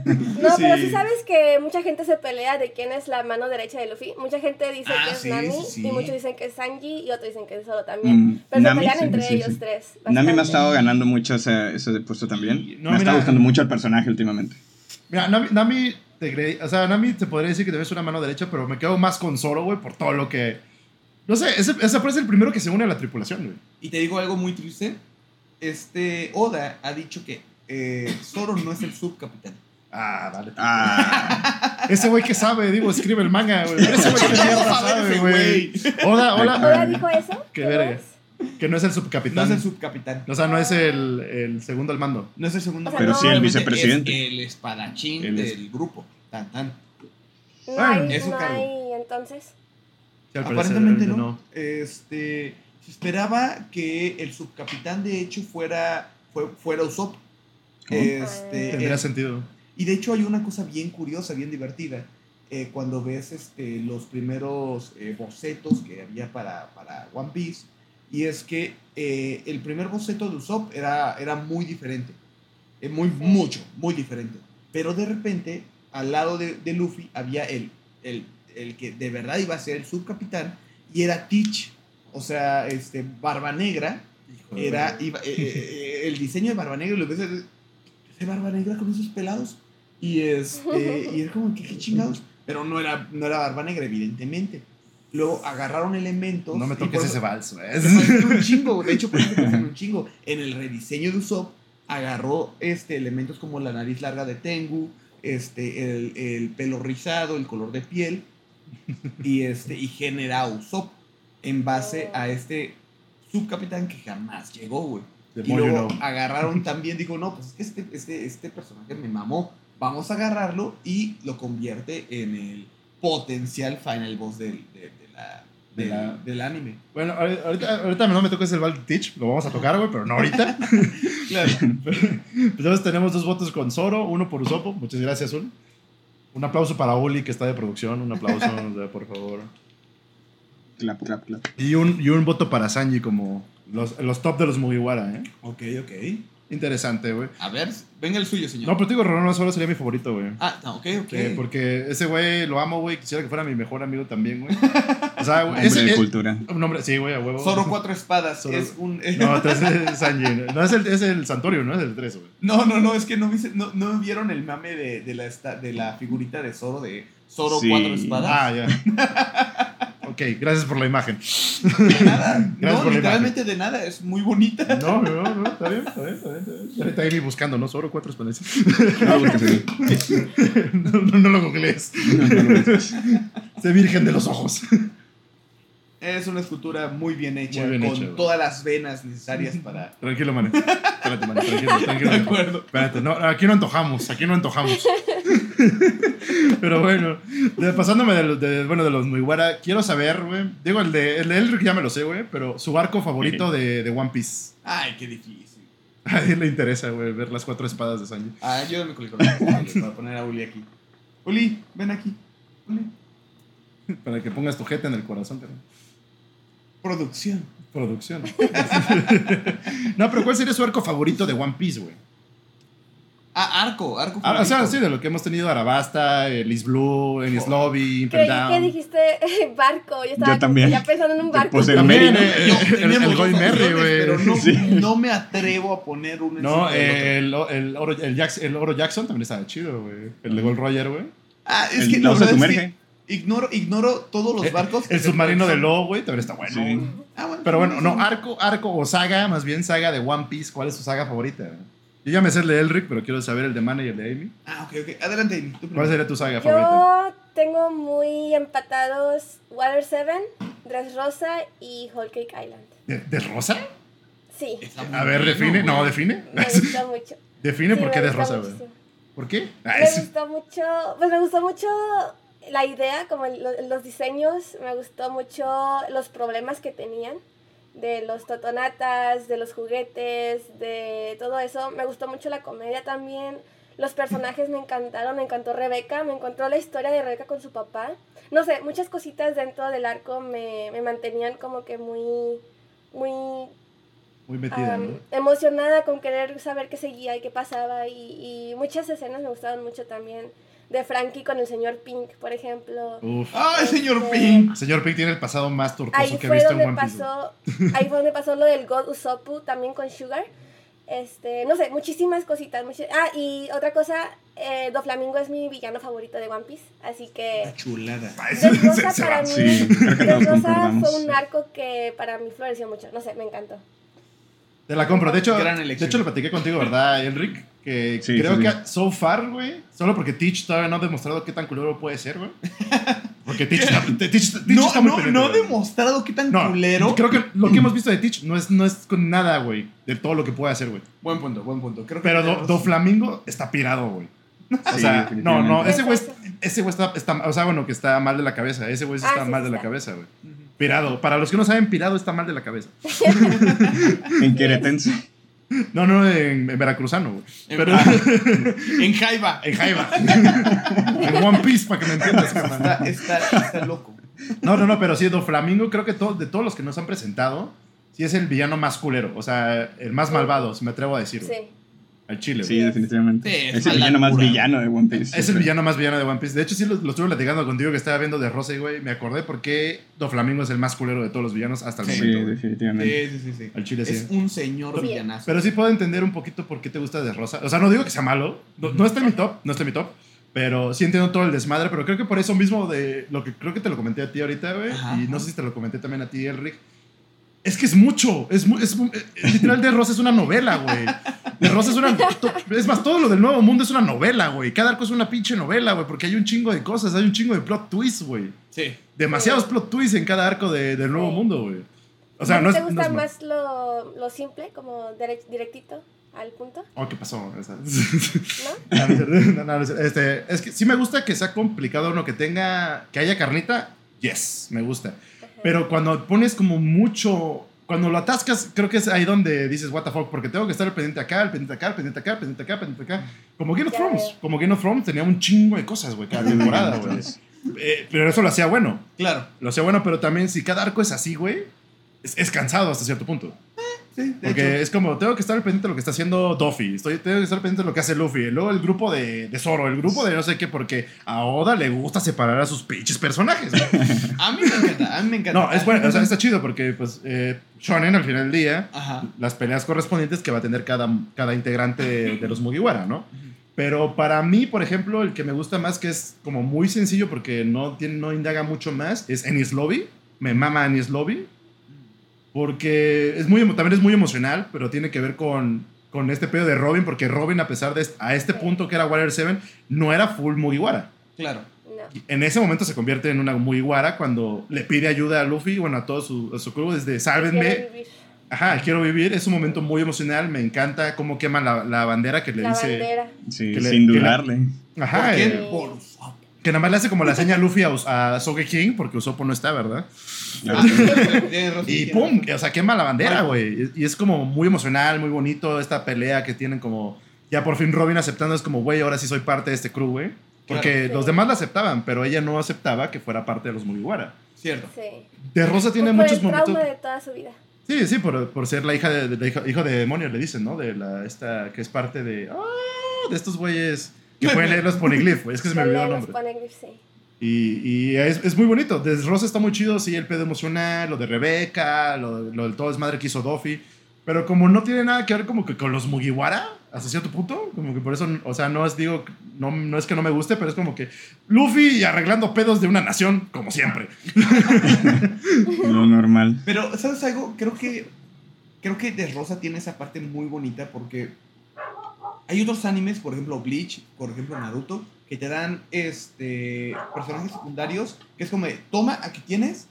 No, pero Sí. sí sabes que mucha gente se pelea de quién es la mano derecha de Luffy. Mucha gente dice Ah, que es sí, Nami sí, y muchos dicen que es Sanji y otros dicen que es Zoro también. Mm, pero Nami, se pelean sí, entre sí, ellos sí. tres. Nami me ha estado ganando mucho ese, ese puesto también. Sí, no, me mira. está gustando mucho el personaje últimamente. Mira, Nami, Nami te o sea, Nami te podría decir que debes una mano derecha, pero me quedo más con Zoro, güey, por todo lo que... No sé, ese, ese parece el primero que se une a la tripulación, güey. Y te digo algo muy triste. Este Oda ha dicho que eh, Zoro no es el subcapitán. Ah, vale. Ah, Ese güey que sabe, digo, escribe el manga, güey. Ese güey que ¿Cómo mierda sabe güey. güey? Hola, ¿Ahora hola. dijo eso? Qué ¿No verga. Que no es el No subcapitán. es el subcapitán. O sea, no es el, el segundo al mando. No es el segundo. O sea, Pero no- sí el vicepresidente. Es el espadachín El es- del grupo. Tan, tan. No hay, es su no cargo. hay, entonces. Sí, Aparentemente no. no. Este, se esperaba que el subcapitán de hecho fuera, fue- fuera Usopp. Este, Tendría eh, sentido. y de hecho hay una cosa bien curiosa, bien divertida. eh, cuando ves este, los primeros eh, bocetos que había para, para One Piece. Y es que eh, el primer boceto de Usopp era, era muy diferente. eh, muy, mucho, muy diferente. Pero de repente, al lado de, de Luffy, había el, el, el que de verdad iba a ser el subcapitán. Y era Teach. O sea, este, Barba Negra. Era, iba, eh, eh, eh, el diseño de Barba Negra, lo ves, eh, ese Barba Negra con esos pelados. Y, este, y era como, ¿qué, qué chingados? Pero no era, no era Barba Negra, evidentemente. Luego agarraron elementos. No me toques ese se parecen un chingo, de hecho, por eso un chingo. En el rediseño de Usopp, agarró este, elementos como la nariz larga de Tengu, este, el, el pelo rizado, el color de piel, y, este, y genera Usopp en base a este subcapitán que jamás llegó, güey. Y luego know. agarraron también, digo, no, pues es que este, este, este personaje me mamó. Vamos a agarrarlo y lo convierte en el potencial final boss del, de, de la, De del, la- del anime. Bueno, ahorita, ahorita no me toques el Val Teach, lo vamos a tocar, güey, pero no ahorita. Claro. Pues entonces tenemos dos votos con Zoro, uno por Usopo. Muchas gracias, Uli. Un aplauso para Uli, que está de producción. Un aplauso, de- por favor. clap, clap, clap. Y un, y un voto para Sanji como los, los top de los Mugiwara, ¿eh? Ok, ok. Interesante, güey. A ver, venga el suyo, señor. No, pero te digo, Ronaldo Zoro sería mi favorito, güey. Ah, no, ok, ok. Que- porque ese güey lo amo, güey. Quisiera que fuera mi mejor amigo también, güey. O sea, güey. Hombre ese- de cultura. un hombre, sí, güey, a huevo. Zoro cuatro espadas Zoro- es un... No, es Sanji. No, es el, es el Santorio, ¿no? Es el 3, güey. No, no, no, es que no, no, no vieron el mame de, de, la, esta- de la figurita de Zoro, de Zoro Sí. cuatro espadas. Ah, ya. Ok, gracias por la imagen. De nada. Gracias no, por la literalmente de nada, es muy bonita. No, no, no, está bien, está bien, está bien. Está Amy buscando, ¿no? Zoro, cuatro espadas. No, porque sí. no, no, no lo googlees. No, no, no, no. Sé virgen de los ojos. Es una escultura muy bien hecha, Muy bien con hecha, todas las venas necesarias para... Tranquilo, man. Espérate, man. Tranquilo, tranquilo. De acuerdo. Espérate, no, aquí no antojamos, aquí no antojamos. Pero bueno, de- pasándome de, los- de- bueno, de los Mugiwara, quiero saber, güey. Digo, el de, el de Elric ya me lo sé, güey, pero su arco favorito de, de One Piece. Ay, qué difícil. A él le interesa, güey, ver las cuatro espadas de Sanji. Ah, con el color para poner a Uli aquí. Uli, ven aquí. Uli. Para que pongas tu jeta en el corazón, pero. Producción. Producción. no, pero ¿cuál sería su arco favorito de One Piece, güey? Ah, arco, arco. Ah, o sea, sí, de lo que hemos tenido Arabasta, Liz Blue, Ennis Oh. Lobby, que Down. dijiste barco. Yo estaba Yo también. ya pensando en un barco. Pues eh, Yo- el, el, Goy Merry, Pero no, güey. Sí. no me atrevo a poner uno No, el, el, oro, el, Jax- el Oro Jackson también estaba chido, güey. El de Gold Roger, güey. Ah, es El- que la osa sumerge. que ignoro, ignoro todos los barcos. El submarino de son- Lo, güey, también está bueno. Sí. Ah, bueno. Pero bueno, no, arco, arco o saga, más bien saga de One Piece. ¿Cuál es su saga favorita? Yo ya me sé el de Elric, pero quiero saber el de Mana y el de Amy. Ah, ok, ok. Adelante, Amy, tú ¿Cuál sería tu saga favorita? Yo tengo muy empatados Water 7, Dressrosa y Whole Cake Island. ¿De, de Rosa? Sí, A ver, define. No, define. me gustó mucho. define Sí, por qué me de gustó Rosa, güey. muchísimo. ¿Por qué? Ah, Me es- gustó mucho, pues me gustó mucho la idea, como los diseños, me gustó mucho los problemas que tenían, de los totonatas, de los juguetes, de todo eso. Me gustó mucho la comedia también. Los personajes me encantaron, me encantó Rebeca, me encontró la historia de Rebeca con su papá. No sé, muchas cositas dentro del arco me, me mantenían como que muy, muy Muy metida, emocionada con querer saber qué seguía y qué pasaba y, y muchas escenas me gustaban mucho también de Frankie con el señor Pink por ejemplo Uf. ¡Ay, señor Este, Pink! Señor Pink tiene el pasado más tortuoso ahí que he fue visto en donde One Piece. pasó ahí fue donde pasó lo del God Usopp también con Sugar este no sé muchísimas cositas muchi- ah y otra cosa eh, Doflamingo es mi villano favorito de One Piece así que La chulada. Ay, se- Dressrosa se- se para mí Sí, fue un arco que para mí floreció mucho no sé me encantó Te la compro. De hecho, de hecho lo platiqué contigo, ¿verdad, Enric? Que Sí, creo sí, que sí. so far, güey, solo porque Teach todavía no ha demostrado qué tan culero puede ser, güey. Porque Teach, está- Teach- Teach No, está muy no, no ha demostrado qué tan No, culero. creo que lo que hemos visto de Teach no es, no es con nada, güey, de todo lo que puede hacer, güey. Buen punto, buen punto. Creo que Pero Do, Doflamingo está pirado, güey. O Sí, sea, no, no, ese güey, ese güey está, está, o sea, bueno, que está mal de la cabeza. Ese güey Ah, está mal sí de la cabeza, güey. Pirado. Para los que no saben, pirado está mal de la cabeza. En Queretense. No, no, en, en veracruzano, güey. En- Pero En Jaiba. en Jaiba. en One Piece, para que me entiendas, carnal. Está, está, está loco. No, no, no, pero sí, Doflamingo, creo que todo, de todos los que nos han presentado, sí es el villano más culero. O sea, el más malvado, si me atrevo a decir. güey. sí Al chile, Sí, güey. definitivamente. Sí, es es el villano más villano de One Piece. Es el villano más villano de One Piece. De hecho, sí lo, lo estuve platicando contigo que estaba viendo de Rosa y, güey, me acordé por qué Doflamingo es el más culero de todos los villanos hasta el Sí, Sí, momento. güey. definitivamente. Sí, sí, sí. sí. Al chile, sí. Es un señor Sí. villanazo. Pero sí puedo entender un poquito por qué te gusta de Rosa. O sea, no digo que sea malo. No, no está en mi top, no está en mi top. Pero sí entiendo todo el desmadre. Pero creo que por eso mismo de lo que creo que te lo comenté a ti ahorita, güey. Ajá, Y no ajá. sé si te lo comenté también a ti, Elric. Es que es mucho. Es, es mu- eh, literal de Rosa es una novela, güey. De Rosa es una. to- Es más, todo lo del nuevo mundo es una novela, güey. Cada arco es una pinche novela, güey. Porque hay un chingo de cosas. Hay un chingo de plot twists, güey. Sí. Demasiados plot twists en cada arco de- del nuevo Sí. mundo, güey. O sea, no es. ¿te no gusta es más lo, lo simple como direct- directito al punto Oh, ¿qué pasó? ¿no? No, no es no, no es. Este, es que sí me gusta que sea complicado uno que tenga, que haya carnita, yes, me gusta. Pero cuando pones como mucho, cuando lo atascas, creo que es ahí donde dices, what the fuck, porque tengo que estar al pendiente acá, al pendiente acá, al pendiente acá, al pendiente acá, al pendiente acá. Como Game of Thrones, como Game of Thrones tenía un chingo de cosas, güey, cada temporada, güey. Eh, pero eso lo hacía bueno, Claro. lo hacía bueno, pero también si cada arco es así, güey, es, es cansado hasta cierto punto. Sí, Porque es como, tengo que estar pendiente de lo que está haciendo Duffy, estoy, tengo que estar pendiente de lo que hace Luffy, luego el grupo de, de Zoro, el grupo de no sé qué, porque a Oda le gusta separar a sus pinches personajes. A mí me encanta, a mí me encanta. no, es bueno, o sea, está chido porque, pues, eh, Shonen al final del día, Ajá. las peleas correspondientes que va a tener cada, cada integrante de, de los Mugiwara, ¿no? Pero para mí, por ejemplo, el que me gusta más, que es como muy sencillo porque no, tiene, no indaga mucho más, es Ennis Lobby. Me mama Ennis Lobby. Porque es muy, emo- también es muy emocional, pero tiene que ver con, con este pedo de Robin, porque Robin, a pesar de a este punto que era Warrior 7, no era full Mugiwara. Claro. No. En ese momento se convierte en una Mugiwara cuando le pide ayuda a Luffy, bueno, a todo su, a su crew, desde sálvenme. Quiero. Ajá, quiero vivir. Es un momento muy emocional. Me encanta cómo queman la, la bandera que le La dice. bandera. Sí, Que le- sin que le- dudarle. Ajá, ¿Por qué? eh, Por que nada más le hace como la seña a Luffy a, a Sogeking, porque Usopp no está, ¿verdad? Ah, Y pum, o sea, quema la bandera, güey. Y es como muy emocional, muy bonito esta pelea que tienen como... Ya por fin Robin aceptando es como, güey, ahora sí soy parte de este crew, güey. Porque Claro. los Sí. demás la aceptaban, pero ella no aceptaba que fuera parte de los Mugiwara. Cierto. Sí. De Rosa tiene Por muchos el trauma momentos... de toda su vida. Sí, sí, por, por ser la hija de, de- de hijo, hijo de demonio, le dicen, ¿no? De la, esta, que es parte de... ¡Ah! de estos güeyes que pueden leer los poneglyphs, güey. Es que se me olvidó el Los nombre. poneglyphs, sí. Y, y es, es muy bonito. Desde Rosa está muy chido, sí, el pedo emocional, lo de Rebeca, lo, lo del todo desmadre que hizo Duffy. Pero como no tiene nada que ver como que con los Mugiwara, hasta cierto punto. Como que por eso, o sea, no es, digo, no, no es que no me guste, pero es como que Luffy y arreglando pedos de una nación, como siempre. Lo normal. Pero, ¿sabes algo? Creo que. Creo que de Rosa tiene esa parte muy bonita porque. Hay otros animes, por ejemplo Bleach, por ejemplo Naruto, que te dan este personajes secundarios que es como toma, aquí tienes,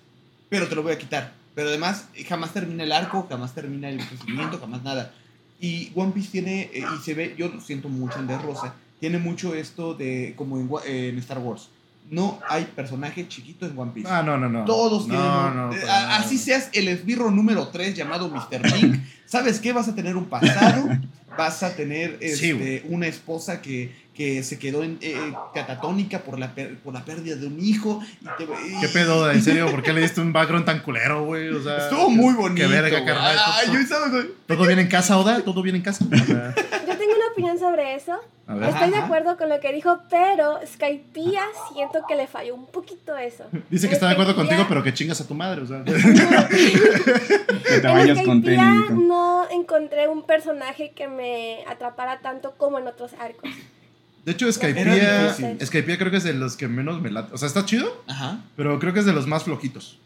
pero te lo voy a quitar. Pero además, jamás termina el arco, jamás termina el procedimiento, jamás nada. Y One Piece tiene, eh, y se ve, yo siento mucho en De Rosa, tiene mucho esto de, como en, en Star Wars. No hay personaje chiquito en One Piece. Ah, no, no, no. Todos tienen. No, un- no, eh, así seas el esbirro número 3 llamado Mr. Pink. ¿Sabes qué? Vas a tener un pasado. Vas a tener este, una esposa que, que se quedó en, eh, catatónica por la, per- por la pérdida de un hijo. y te- y- ¿Qué pedo? ¿En serio? ¿Por qué le diste un background tan culero, güey? O sea, Estuvo muy bonito. Qué verga. Ay, ¿Todo- yo. ¿Todo bien en casa, Oda? ¿Todo bien en casa? Yo tengo una opinión sobre eso. Ajá. Estoy de acuerdo con lo que dijo, pero Skypiea siento que le falló un poquito eso. Dice que está de acuerdo contigo, pero que chingas a tu madre, o sea. Que te En vayas Skypiea técnico. no encontré un personaje que me atrapara tanto como en otros arcos. De hecho, difícil. Skypiea creo que es de los que menos me late. O sea, está chido, Ajá. pero creo que es de los más flojitos.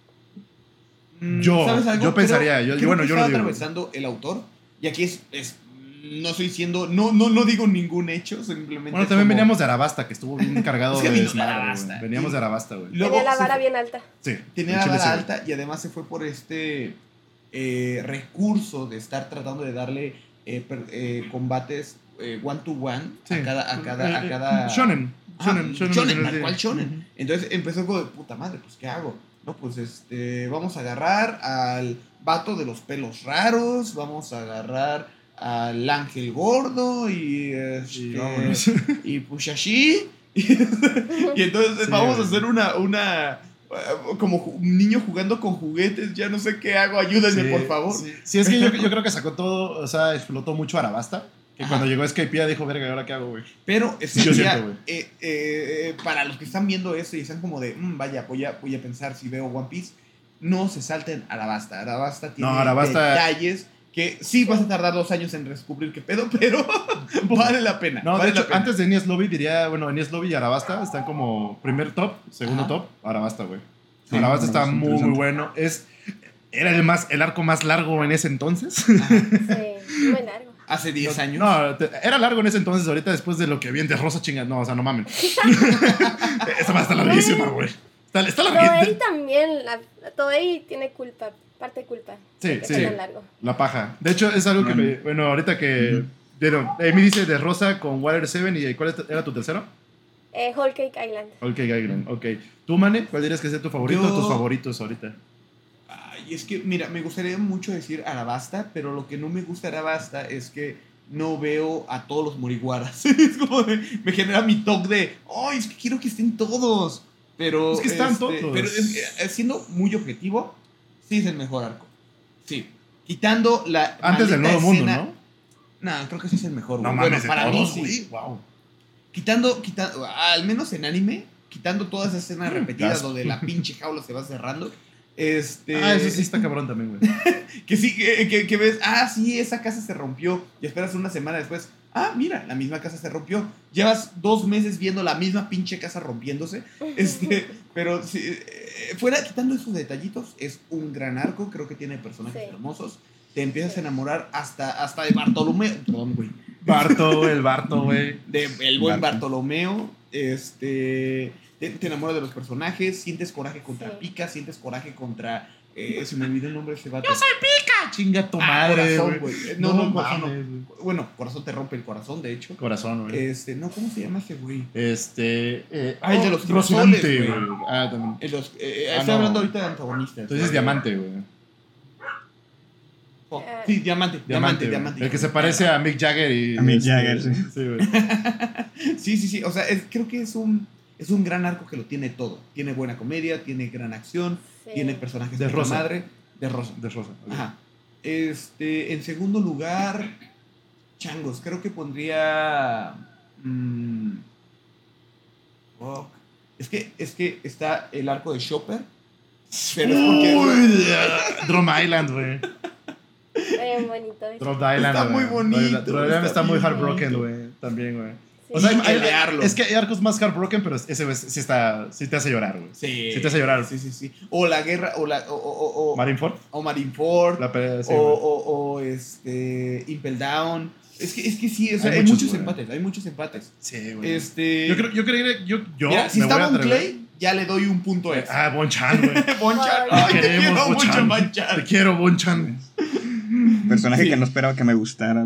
Mm, Yo- ¿sabes algo? yo pensaría, yo- creo bueno, que yo lo digo. atravesando el autor. Y aquí es. es- no estoy diciendo. No, no, no digo ningún hecho. Simplemente. Bueno, también como- veníamos de Arabasta, que estuvo bien cargado Es que de de desmadre. Veníamos de Arabasta, güey. Luego Tenía la vara bien alta. Sí. Tenía en la vara alta y además se fue por este eh, recurso de estar tratando de darle eh, per- eh, combates eh, one to one Sí. a cada a cada a Eh, eh, cada Shonen. Shonen, shonen, shonen, shonen, tal cual shonen. Entonces empezó como de puta madre, pues ¿qué hago? No, pues este vamos a agarrar al vato de los pelos raros, vamos a agarrar al ángel gordo y este, y Pushashi. y entonces Sí, vamos a hacer una, una como un niño jugando con juguetes, ya no sé qué hago, ayúdenme Sí, por favor. Sí, Sí, es que yo, yo creo que sacó todo, o sea, explotó mucho Arabasta. Que Ajá. cuando llegó Skypiea dijo, verga, ¿y ahora qué hago, güey? Pero es Sí, yo ya, siento, güey. eh, eh, para los que están viendo esto y están como de, "Mm, vaya, voy a, voy a pensar si veo One Piece, no se salten Arabasta. Arabasta tiene No, Arabasta- detalles que sí vas a tardar dos años en descubrir qué pedo, pero vale la pena. No, de hecho, la pena. antes de Enies Lobby diría, bueno, Enies Lobby y Arabasta están como primer top, segundo Ajá. top, Arabasta, güey. Sí, Arabasta está muy, muy bueno. Es, era el, más, el arco más largo en ese entonces. Sí, muy largo. Hace 10 años. No, te- era largo en ese entonces, ahorita después de lo que vi en De Rosa chingas. No, o sea, no mamen. Esta va a estar larguísima, güey. Está, está Toei larguísima. también, la, Toei tiene culpa, parte de culpa. Sí, sí. sea largo. La paja. De hecho, es algo que me. Bueno, ahorita que. Bueno, Amy dice De Rosa con Water 7 y ¿cuál era tu tercero? Eh, Whole Cake Island. Ok, Island. Ok. ¿Tú, Mane? ¿Cuál dirías que es tu favorito Yo- o tus favoritos ahorita? Ay, es que, mira, me gustaría mucho decir Arabasta, pero lo que no me gusta Arabasta es que no veo a todos los moriguaras. es como de- me genera mi toque de, ay, es que quiero que estén todos. Pero, Es que están todos. Pero es que, eh, siendo muy objetivo, sí es el mejor arco. Sí. Quitando la. Antes del Nuevo Mundo, ¿no? No, creo que sí es el mejor. No mames, bueno, para mí todos, sí. güey. Wow. Quitando, quitando, al menos en anime, quitando todas esas escenas repetidas Gas. donde la pinche jaula se va cerrando. Este, Ah, eso sí está cabrón también, güey. que sí, que, que- que ves, ah, sí, esa casa se rompió. Y esperas una semana después, ah, mira, la misma casa se rompió. Llevas dos meses viendo la misma pinche casa rompiéndose. Este, pero sí, eh, fuera, quitando esos detallitos, es un gran arco. Creo que tiene personajes Sí. hermosos. Te empiezas a enamorar hasta, hasta de Bartolomeo. Perdón, güey. Barto, el Barto, güey. De el buen Barto. Bartolomeo. Este. Te, te enamoras de los personajes. Sientes coraje contra Sí. Pica. Sientes coraje contra. Eh, se me olvidó el nombre de ese vato. Ah, chinga tu Ah, madre, corazón, güey. güey. No, no, corazón no. mames. Bueno, corazón te rompe el corazón, de hecho. Corazón, güey. Este, no, ¿cómo se llama ese güey? Este. Eh, Ah, el de los Rocinante, güey. Ah, también. En los- eh, Ah, estoy no. hablando ahorita de antagonistas. Entonces es. Diamante, güey. Oh, sí, diamante, diamante, diamante. El que se parece a Mick Jagger y. A Mick este, Jagger, sí. Sí, güey. Sí, sí, sí. O sea, es- creo que es un, es un gran arco que lo tiene todo. Tiene buena comedia, tiene gran acción, Sí. tiene personajes De rosa. madre. De rosa. De Rosa. Ajá. Este, en segundo lugar, Changos. Creo que pondría. mm, fuck. Es que, es que está el arco de Chopper. Pero es porque. Uy, Drum Island, güey. Island. Está muy bonito, the Island está está muy heartbroken, güey. También, güey. O sea, hay- es que hay arcos más heartbroken, pero ese güey sí está, sí te hace llorar, güey. Sí. Sí te hace llorar. Sí, sí, sí. O la guerra, o la. O, o, o, Marineford, o Marineford. la pelea, sí, o, o, o este. Impel Down. Es que, es que sí, o sea, Hay hay, muchos, muchos, güey. empates. Hay muchos empates. Sí, güey. Este. Yo creo, yo creo, yo, yo Mira, si me voy está a Bon. Clay, ya le doy un punto extra. Ah, Bon Chan, güey. Bonchan. Te Ay, te queremos, quiero mucho, Bon-chan. Bonchan. Te quiero, Bon Chan. Personaje Sí. que no esperaba que me gustara.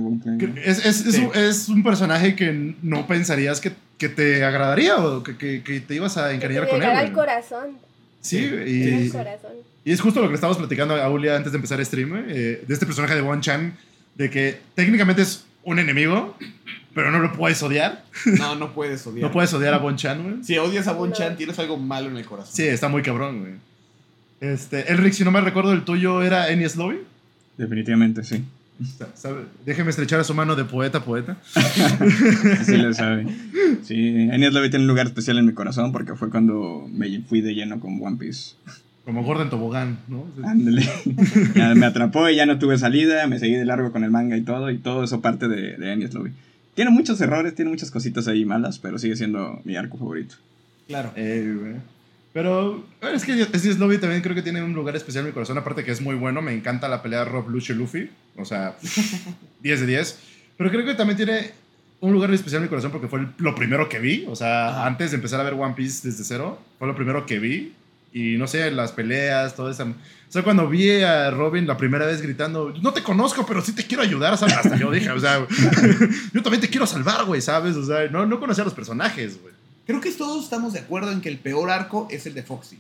Es, es, es, Sí. un, es un personaje que no pensarías que, que te agradaría o que, que, que te ibas a encariñar con él. al güey. corazón. Sí, y, corazón. y es justo lo que le estábamos platicando a Aulia antes de empezar el stream, eh, de este personaje de Bon Chan, de que técnicamente es un enemigo, pero no lo puedes odiar. No, no puedes odiar. No puedes odiar a Bon Chan, güey. Si odias a Bonchan, No. tienes algo malo en el corazón. Sí, está muy cabrón, güey. Este, Elric, si no me recuerdo, el tuyo era Enies Lobby. Definitivamente, sí. ¿Sabe? Déjeme estrechar a su mano de poeta a poeta. Sí lo sabe. Sí, Enies Lobby tiene un lugar especial en mi corazón porque fue cuando me fui de lleno con One Piece. Como Gordon Tobogán, ¿no? Ándale. Ya me atrapó y ya no tuve salida, me seguí de largo con el manga y todo, y todo eso parte de, de Enies Lobby. Tiene muchos errores, tiene muchas cositas ahí malas, pero sigue siendo mi arco favorito. Claro. Eh. Pero bueno, es que Enies Lobby también creo que tiene un lugar especial en mi corazón. Aparte que es muy bueno, me encanta la pelea Rob Lucio Luffy. O sea, 10 de 10. Pero creo que también tiene un lugar especial en mi corazón porque fue el- lo primero que vi. O sea, Ajá. antes de empezar a ver One Piece desde cero, fue lo primero que vi. Y no sé, las peleas, todo eso. O sea, cuando vi a Robin la primera vez gritando, no te conozco, pero sí te quiero ayudar, ¿sabes? Hasta yo dije, o sea, yo también te quiero salvar, güey, ¿sabes? O sea, no, no conocía a los personajes, güey. Creo que todos estamos de acuerdo en que el peor arco es el de Foxy.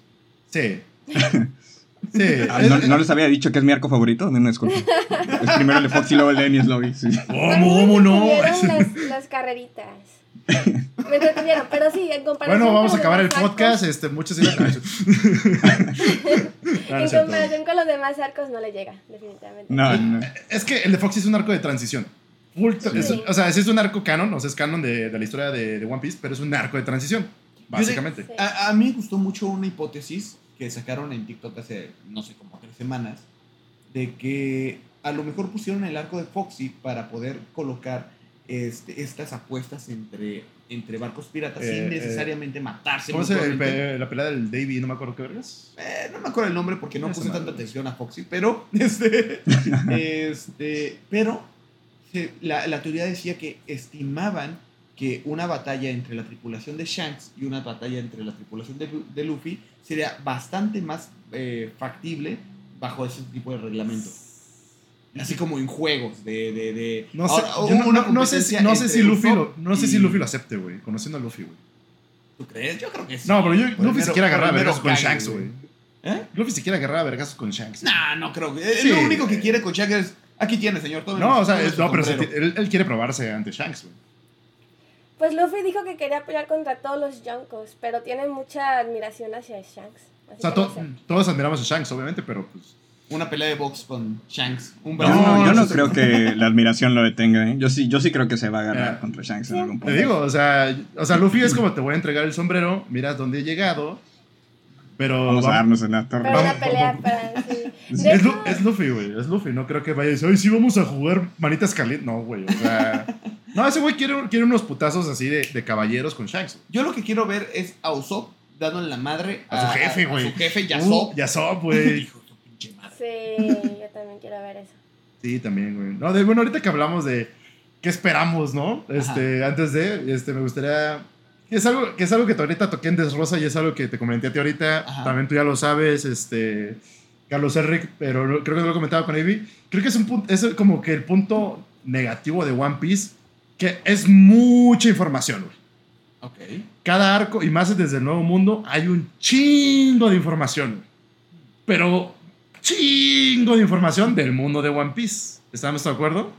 Sí. Sí. Ah, ¿No, no les había dicho que es mi arco favorito? No, disculpa. Es primero el de Fox y luego el de Enies Lobby. sí. ¿Cómo, cómo no? Las, las carreritas. Me entretuvieron, pero sí, en comparación Bueno, vamos a acabar el podcast. Este, muchas gracias. No, no en comparación con los demás arcos no le llega, definitivamente. No, no. Es que el de Foxy es un arco de transición. Full- Sí. es- o sea, sí es un arco canon, o sea, es canon de, de la historia de, de One Piece, pero es un arco de transición, básicamente. Sí. A, a mí me gustó mucho una hipótesis que sacaron en TikTok hace, no sé, como tres semanas, de que a lo mejor pusieron el arco de Foxy para poder colocar este, estas apuestas entre, entre barcos piratas Eh, sin eh, necesariamente matarse. ¿Cómo se la pelea del Davy? No me acuerdo qué vergas. Eh, no me acuerdo el nombre porque no puse madre. tanta atención a Foxy, pero este, este, pero la, la teoría decía que estimaban que una batalla entre la tripulación de Shanks y una batalla entre la tripulación de, de Luffy sería bastante más eh, factible bajo ese tipo de reglamento. Así como en juegos de... de, de- No sé, Ahora, no, una no- no sé, si- no sé si Luffy lo, no sé si Luffy lo acepte, güey, conociendo a Luffy, güey. ¿Tú crees? Yo creo que sí. No, pero yo, Por Luffy se quiere agarrar a vergazos con Shanks, güey. ¿Eh? Luffy se quiere agarrar a vergazos con Shanks. Nah, no creo. que- Sí. Lo único que quiere con Shanks es... Aquí tiene, señor. tome No, o sea, es- no, pero se sombrero". ti- él, él quiere probarse ante Shanks, güey. Pues Luffy dijo que quería pelear contra todos los Yonkos, pero tiene mucha admiración hacia Shanks. así O sea, no sé. todos admiramos a Shanks, obviamente, pero pues. Una pelea de box con Shanks. Un brazo. no, yo no creo que la admiración lo detenga. ¿eh? Yo, sí, yo sí creo que se va a agarrar contra Shanks en algún Te punto. digo, o sea, o sea, Luffy es como te voy a entregar el sombrero, mira dónde he llegado, pero Vamos a darnos en la torre. Pero Vamos, una pelea vamos. para... Sí. Es, Lu- hecho, es Luffy, güey, es Luffy, no creo que vaya a decir, ay, sí vamos a jugar manitas calientes, no, güey, o sea, no, ese güey quiere, quiere unos putazos así de, de caballeros con Shanks. Yo lo que quiero ver es a Usopp dándole la madre A su jefe, güey. A su jefe, Uh, Yasop. Yasop, güey. Hijo de su pinche madre. Sí, yo también quiero ver eso. Sí, también, güey. No, de, bueno, ahorita que hablamos de qué esperamos, ¿no? Este, antes de, este, me gustaría. Es algo que, es algo que ahorita toqué en Desrosa y es algo que te comenté a ti ahorita. Ajá. También tú ya lo sabes, este. Carlos Enric, pero creo que no lo he comentado con Ivy. Creo que es, un punto, es como que el punto negativo de One Piece, que es mucha información, güey. Ok. Cada arco, y más desde el Nuevo Mundo, hay un chingo de información. güey. Pero chingo de información del mundo de One Piece. ¿Estamos de acuerdo?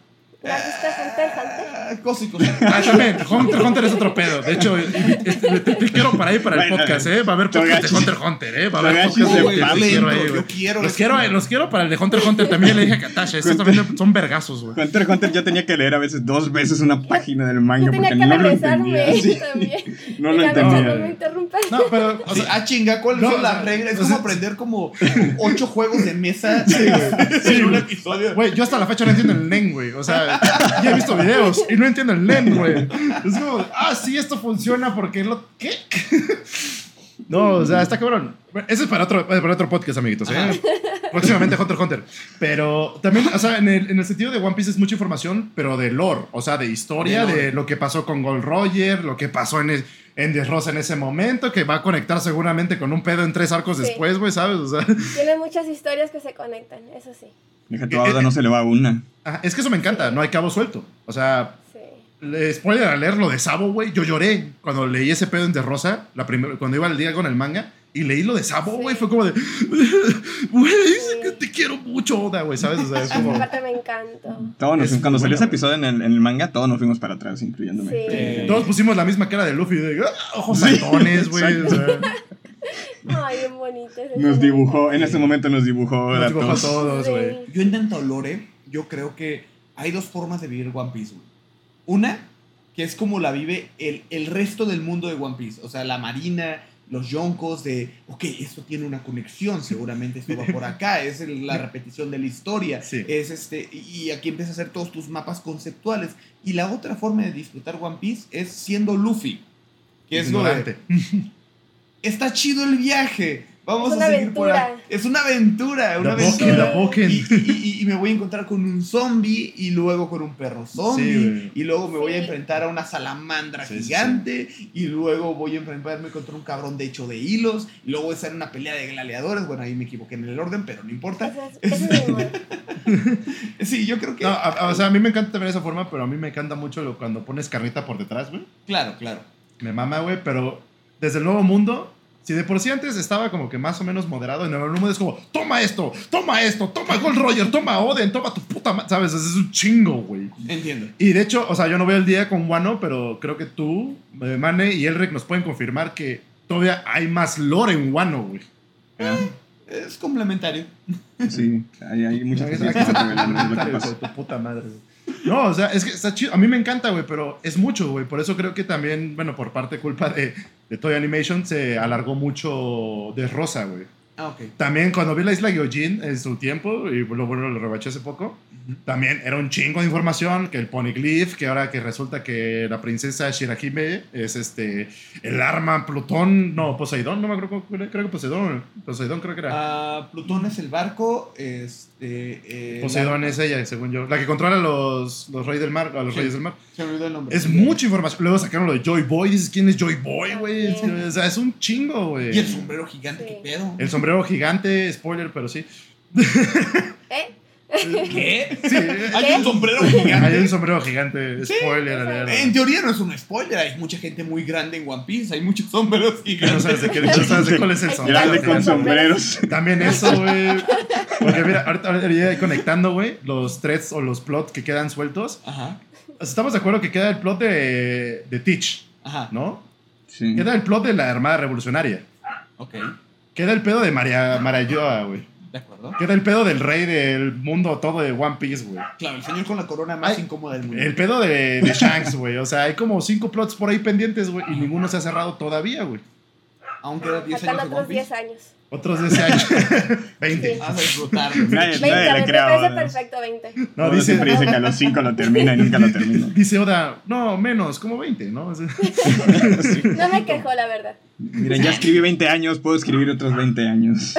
¿No has visto Hunter x Hunter? Ah, cosa y cosa. Ah, también, Hunter Hunter es otro pedo. De hecho, este, te, te quiero para ahí para el Bueno, podcast, ¿eh? Va a haber podcast de. Hunter Hunter, ¿eh? Va a haber podcast de, te dentro, quiero ahí, yo güey. quiero Los quiero, los quiero para el de Hunter Hunter. También le dije a Katasha, estos también son vergazos, güey. Hunter Hunter yo tenía que leer a veces dos veces una página del manga Yo tenía porque que no lo regresarme. Sí, también. no lo entendía. No me interrumpan. No, pero, o sea, ah, chinga, ¿cuáles no, son las reglas? Es como aprender como ocho juegos de mesa Sí, en un episodio. Güey, yo hasta la fecha no entiendo el NEN, güey. O sea, ya he visto videos y no entiendo el NEN, güey. Es como, ah, sí, esto funciona porque lo. ¿Qué? No, o sea, está cabrón. Bueno, Ese es para otro, para otro podcast, amiguitos, ¿eh? Próximamente Hunter x Hunter. Pero también, o sea, en el, en el sentido de One Piece es mucha información, pero de lore, o sea, de historia, De lo que pasó con Gold Roger, lo que pasó en, el- en Desrosa en ese momento, que va a conectar seguramente con un pedo en tres arcos Sí. después, güey, ¿sabes? O sea, Tiene muchas historias que se conectan, eso sí. Deja tu Oda, no se le va una. ajá, es que eso me encanta, no hay cabo suelto. O sea, Spoiler a leer lo de Sabo, güey. Yo lloré cuando leí ese pedo en De Rosa, la primer- cuando iba al día con el manga, y leí lo de Sabo, Sí. güey. Fue como de, güey, es que te quiero mucho, Oda, güey, ¿sabes? O sea, es como. Esa parte me encantó. Todos nos- cuando salió ese episodio en el, en el manga, todos nos fuimos para atrás, incluyéndome. Sí. Eh, Todos pusimos la misma cara de Luffy, de "Ah, ojos saltones, güey. o sea, Ay, bien bonito. Nos dibujó, en ese momento nos dibujó nos a dibujó a todos. güey. Yo en tanto lore, yo creo que hay dos formas de vivir One Piece, güey. Una, que es como la vive el, el resto del mundo de One Piece. O sea, la marina, los yonkos de, ok, esto tiene una conexión, seguramente esto va por acá, es el- la repetición de la historia. Sí. Es este, y aquí empiezas a hacer todos tus mapas conceptuales. Y la otra forma de disfrutar One Piece es siendo Luffy. Que es lo de, Ignorante. está chido el viaje. Vamos Es una a seguir por aventura. ahí. Es una aventura, una The Boken, aventura. Y, y- y me voy a encontrar con un zombie y luego con un perro zombie Sí, y luego me voy a enfrentar a una salamandra Sí, sí, gigante y luego voy a enfrentarme contra un cabrón de hecho de hilos y luego voy a en una pelea de gladiadores. Bueno, ahí me equivoqué en el orden, pero no importa. Es, es. Sí, yo creo que... No, a- a- o sea, a mí me encanta también esa forma, pero a mí me encanta mucho lo- cuando pones carnita por detrás, güey. Claro, claro. Me mama, güey, pero desde el nuevo mundo, si de por sí antes estaba como que más o menos moderado, en el mundo es como, toma esto, toma esto, toma Gold Roger, toma Oden, toma tu puta madre, ¿sabes? Es un chingo, güey. Entiendo. Y de hecho, o sea, yo no veo el día con Wano, pero creo que tú, eh, Mane y Elric nos pueden confirmar que todavía hay más lore en Wano, güey. Ah, Es complementario. Sí, hay, hay muchas cosas que que de tu puta madre, güey. No, o sea, es que está chido. A mí me encanta, güey, pero es mucho, güey. Por eso creo que también, bueno, por parte culpa de, de Toy Animation, se alargó mucho de Rosa, güey. Ah, ok. También cuando vi la isla Gyojin en su tiempo, y lo bueno, lo rebaché hace poco, también era un chingo de información, que el Poneglyph, que ahora que resulta que la princesa Shirahime es este, el arma Plutón, no, Poseidón, no me acuerdo, creo que Poseidón, Poseidón creo que era. Ah, Plutón es el barco. Este. eh, Poseidón la- es ella, según yo. La que controla a los, los reyes del mar, a los Sí. reyes del mar. Se me olvidó el nombre. Es mucha información. Luego sacaron lo de Joy Boy. Dices, ¿quién es Joy Boy, güey? O sea, es un chingo, güey. Y el sombrero gigante, Sí. qué pedo. El sombrero gigante, spoiler, pero sí. ¿Eh? ¿Qué? Sí, Hay un sombrero hay gigante. un sombrero gigante, spoiler. Sí. En teoría no es un spoiler, hay mucha gente muy grande en One Piece, hay muchos sombreros Que no sabes gigantes. de, qué, no sabes de cuál es el sombrero. Grande con sombreros. También eso, güey. Porque mira, ahorita, ahorita conectando, güey, los threads o los plots que quedan sueltos. Ajá, Estamos de acuerdo que queda el plot de, de Teach, ajá, ¿no? Sí. Queda el plot de la Armada Revolucionaria. ok, Queda el pedo de María Marayoa, güey. de acuerdo. Queda el pedo del rey del mundo todo de One Piece, güey. Claro, el señor con la corona más Ay, incómoda del mundo. El pedo de, de Shanks, güey. O sea, hay como cinco plots por ahí pendientes, güey. Y ninguno se ha cerrado todavía, güey. Aún queda 10 Faltan años de otros One 10 Piece. años. Otros de ese año. 20. Sí. Vas a disfrutarlo. Nadie, 20, nadie le me crea perfecto 20. No, dice, siempre dice que a los 5 lo termina y nunca lo termina. dice Oda, no, menos, como 20, ¿no? Sea, No me quejó, la verdad. Miren, ya escribí 20 años, puedo escribir otros 20 años.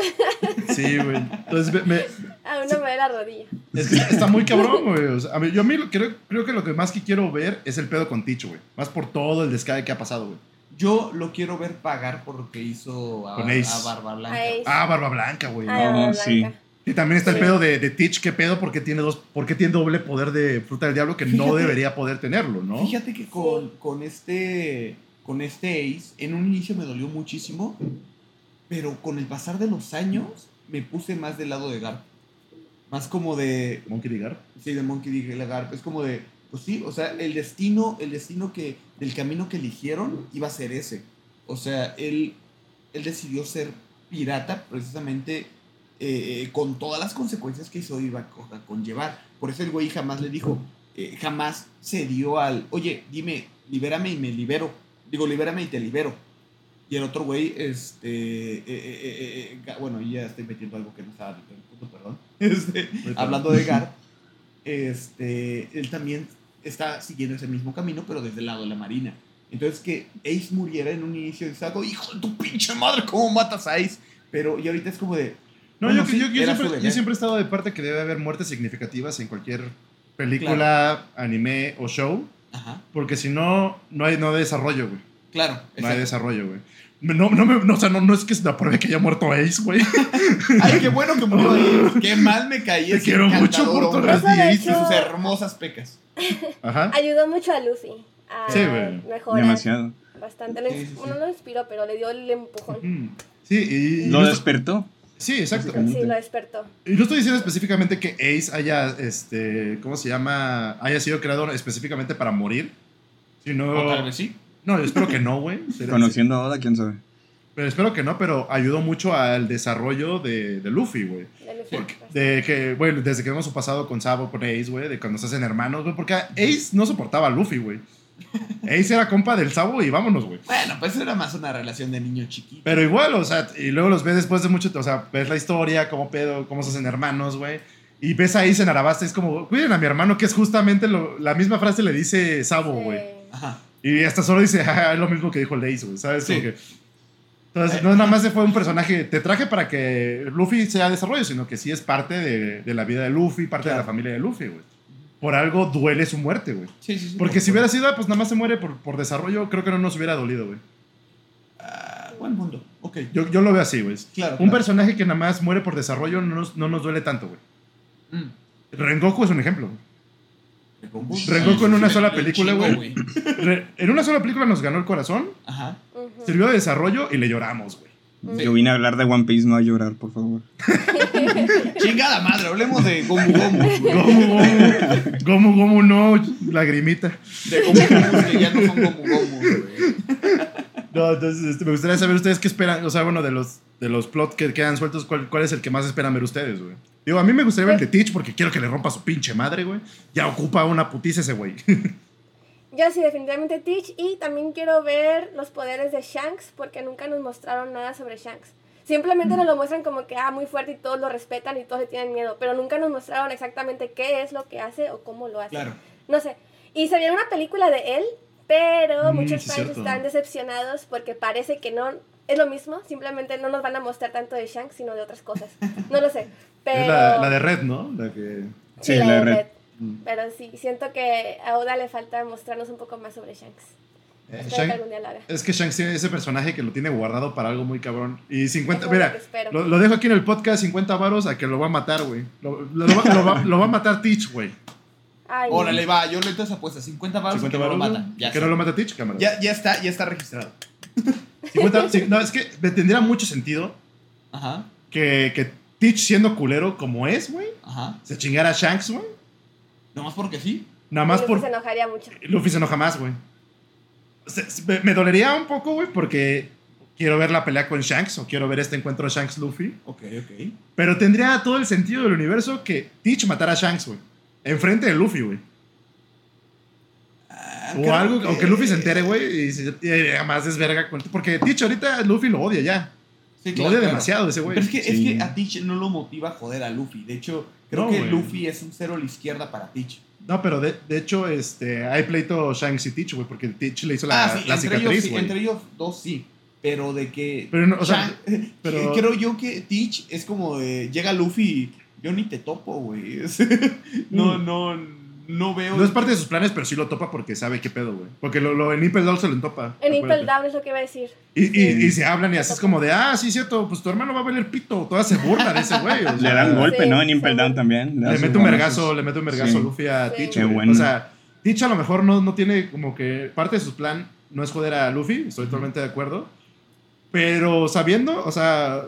Sí, güey. Entonces, me- me- Aún no me ve la rodilla. es que está muy cabrón, güey. O sea, a mí, yo a mí lo- creo, creo que lo que más que quiero ver es el pedo con Teach, güey. Más por todo el descabe que ha pasado, güey. Yo lo quiero ver pagar por lo que hizo a, Barba Blanca. A. Ah, Barba Blanca, güey. Ah, no, sí. Y también está el pedo de, de Teach, ¿qué pedo? Porque tiene dos, porque tiene doble poder de fruta del diablo que no debería poder tenerlo, ¿no? Fíjate que con, con este con este Ace, en un inicio me dolió muchísimo, pero con el pasar de los años me puse más del lado de Garp. Más como de. Monkey D. Garp. Sí, de Monkey D. Garp. Es como de. Pues sí, o sea, el destino, el destino que, del camino que eligieron iba a ser ese. O sea, él, él decidió ser pirata precisamente eh, con todas las consecuencias que eso iba a co- a conllevar. Por eso el güey jamás le dijo, eh, jamás se dio al, oye, dime, libérame y me libero. Digo, libérame y te libero. Y el otro güey, este, eh, eh, eh, eh, bueno, ya estoy metiendo algo que no estaba perdón. Este, hablando de Gar, este, él también está siguiendo ese mismo camino, pero desde el lado de la marina. Entonces que Ace muriera en un inicio de algo, hijo de tu pinche madre, ¿cómo matas a Ace? Pero y ahorita es como de, No, Bueno, yo, sí, yo- siempre, yo siempre he estado de parte que debe haber muertes significativas en cualquier película, anime o show, ajá, porque si no, no hay, no hay desarrollo, güey. claro, No hay desarrollo, güey. No, no, me- no, o sea, no, no es que se me apruebe que haya muerto Ace, güey. Ay, qué bueno que murió Ace, qué mal me caí Te quiero mucho por y hecho, sus hermosas pecas. Ajá. ayudó mucho a Luffy a Sí, güey. mejorar Demasiado. bastante. Sí, sí, sí. Bueno, no lo inspiró, pero le dio el empujón. Sí, y. Lo despertó. sí, exacto. Sí, lo despertó. Y no estoy diciendo específicamente que Ace haya, este, ¿cómo se llama? Haya sido creado específicamente para morir. Sino, O tal vez sí. No, yo espero que no, güey. Conociendo a Oda, quién sabe. Pero espero que no, pero ayudó mucho al desarrollo de, de Luffy, güey. de Luffy. Porque- De que, bueno, desde que vemos su pasado con Sabo, con Ace, güey, de cuando se hacen hermanos, güey, porque Ace no soportaba a Luffy, güey. Ace era compa del Sabo y vámonos, güey. Bueno, pues era más una relación de niño chiquito. Pero igual, o sea, y luego los ves después de mucho, o sea, ves la historia, cómo pedo, cómo se hacen hermanos, güey. Y ves a Ace en Arabasta, es como, cuiden a mi hermano, que es justamente lo- la misma frase le dice Sabo, güey. Sí. Ajá. Y hasta solo dice, "Ah, es lo mismo que dijo el Ace, güey, ¿sabes? Como Sí. que- entonces, no nada más se fue un personaje, te traje para que Luffy sea desarrollo, sino que sí es parte de, de la vida de Luffy, parte de la familia de Luffy, güey. Por algo duele su muerte, güey. Sí, sí, sí. Porque por si hubiera sido, ah, pues nada más se muere por, por desarrollo, creo que no nos hubiera dolido, güey. Ah, buen punto. Ok. Yo, yo lo veo así, güey. Claro. Un claro. personaje que nada más muere por desarrollo no nos, no nos duele tanto, güey. Mm. Rengoku es un ejemplo. Rengoku en una sola película, güey. En una sola película nos ganó el corazón, Ajá. Sirvió de desarrollo y le lloramos, güey. Sí. Yo vine a hablar de One Piece, no a llorar, por favor. Chingada madre, hablemos de Gomu Gomu. Gomu, gomu, gomu, gomu, no, lagrimita. De Gomu Gomu que ya no son Gomu Gomu, güey. No, entonces este, me gustaría saber ustedes qué esperan, o sea, bueno, de los, de los plots que quedan sueltos, ¿cuál, cuál es el que más esperan ver ustedes, güey? Digo, a mí me gustaría ver el de Teach porque quiero que le rompa su pinche madre, güey. Ya ocupa una putiza ese güey. Yo sí, definitivamente Teach. Y también quiero ver los poderes de Shanks porque nunca nos mostraron nada sobre Shanks. Simplemente nos lo muestran como que, ah, muy fuerte y todos lo respetan y todos le tienen miedo. Pero nunca nos mostraron exactamente qué es lo que hace o cómo lo hace. Claro. No sé. Y se viene una película de él, pero Mm, muchos sí, fans cierto. están decepcionados porque parece que no es lo mismo. Simplemente no nos van a mostrar tanto de Shanks, sino de otras cosas. No lo sé. Pero... Es la, la de Red, ¿no? La que... Sí, Sí, la la de Red. Red. Pero sí, siento que a Oda le falta mostrarnos un poco más sobre Shanks. eh, Espero Shank- que es que Shanks tiene ese personaje que lo tiene guardado para algo muy cabrón. Y 50, Eso es lo mira, lo, lo dejo aquí en el podcast, 50 varos a que lo va a matar, güey. Lo, lo lo va a matar Teach, güey. Ay, Órale, va, yo le entonces apuesta 50 baros 50 que no lo mata. Ya, que está. no lo mata Teach, cámara. ya, ya está, ya está registrado. 50 sí, no, es que me tendría mucho sentido Ajá, que, que Teach, siendo culero como es, güey, ajá. se chingara a Shanks, güey. Nomás porque sí. Nada más Luffy por. se enojaría mucho. Luffy se enoja más, güey. Me, me dolería un poco, güey, porque quiero ver la pelea con Shanks o quiero ver este encuentro Shanks-Luffy. Ok, ok. Pero tendría todo el sentido del universo que Teach matara a Shanks, güey. Enfrente de Luffy, güey. Ah, O algo, o que Luffy se entere, güey, y, se- y además desverga con... Porque Teach ahorita Luffy lo odia ya. Sí, lo odia claro. demasiado ese güey. Pero es que, es que a Teach no lo motiva a joder a Luffy. De hecho, creo No, que. Luffy es un cero a la izquierda para Teach. No, pero de, de hecho, este, hay pleito Shanks y Teach, güey, porque Teach le hizo la, ah, sí, la entre, ellos, cicatriz, sí, güey. entre ellos dos sí. Pero de que. Pero no, o sea, pero- Creo yo que Teach es como de. Llega Luffy y yo ni te topo, güey. No, Mm. no, no veo. No es parte de sus planes, pero sí lo topa porque sabe qué pedo, güey. Porque lo, lo, en Impel Down se lo entopa. En. Impel Down es lo que iba a decir. Y, y, Sí. y se hablan y así es como de, ah, sí, cierto, pues tu hermano va a valer pito. Todas se burlan de ese güey. o Le dan golpe, Sí, ¿no? En sí. Impel Down también. Le mete un vergazo, le mete un vergazo Luffy a Sí. Teach. Bueno. O sea, Teach a lo mejor no, no tiene como que parte de su plan no es joder a Luffy, estoy totalmente de acuerdo. Pero sabiendo, o sea,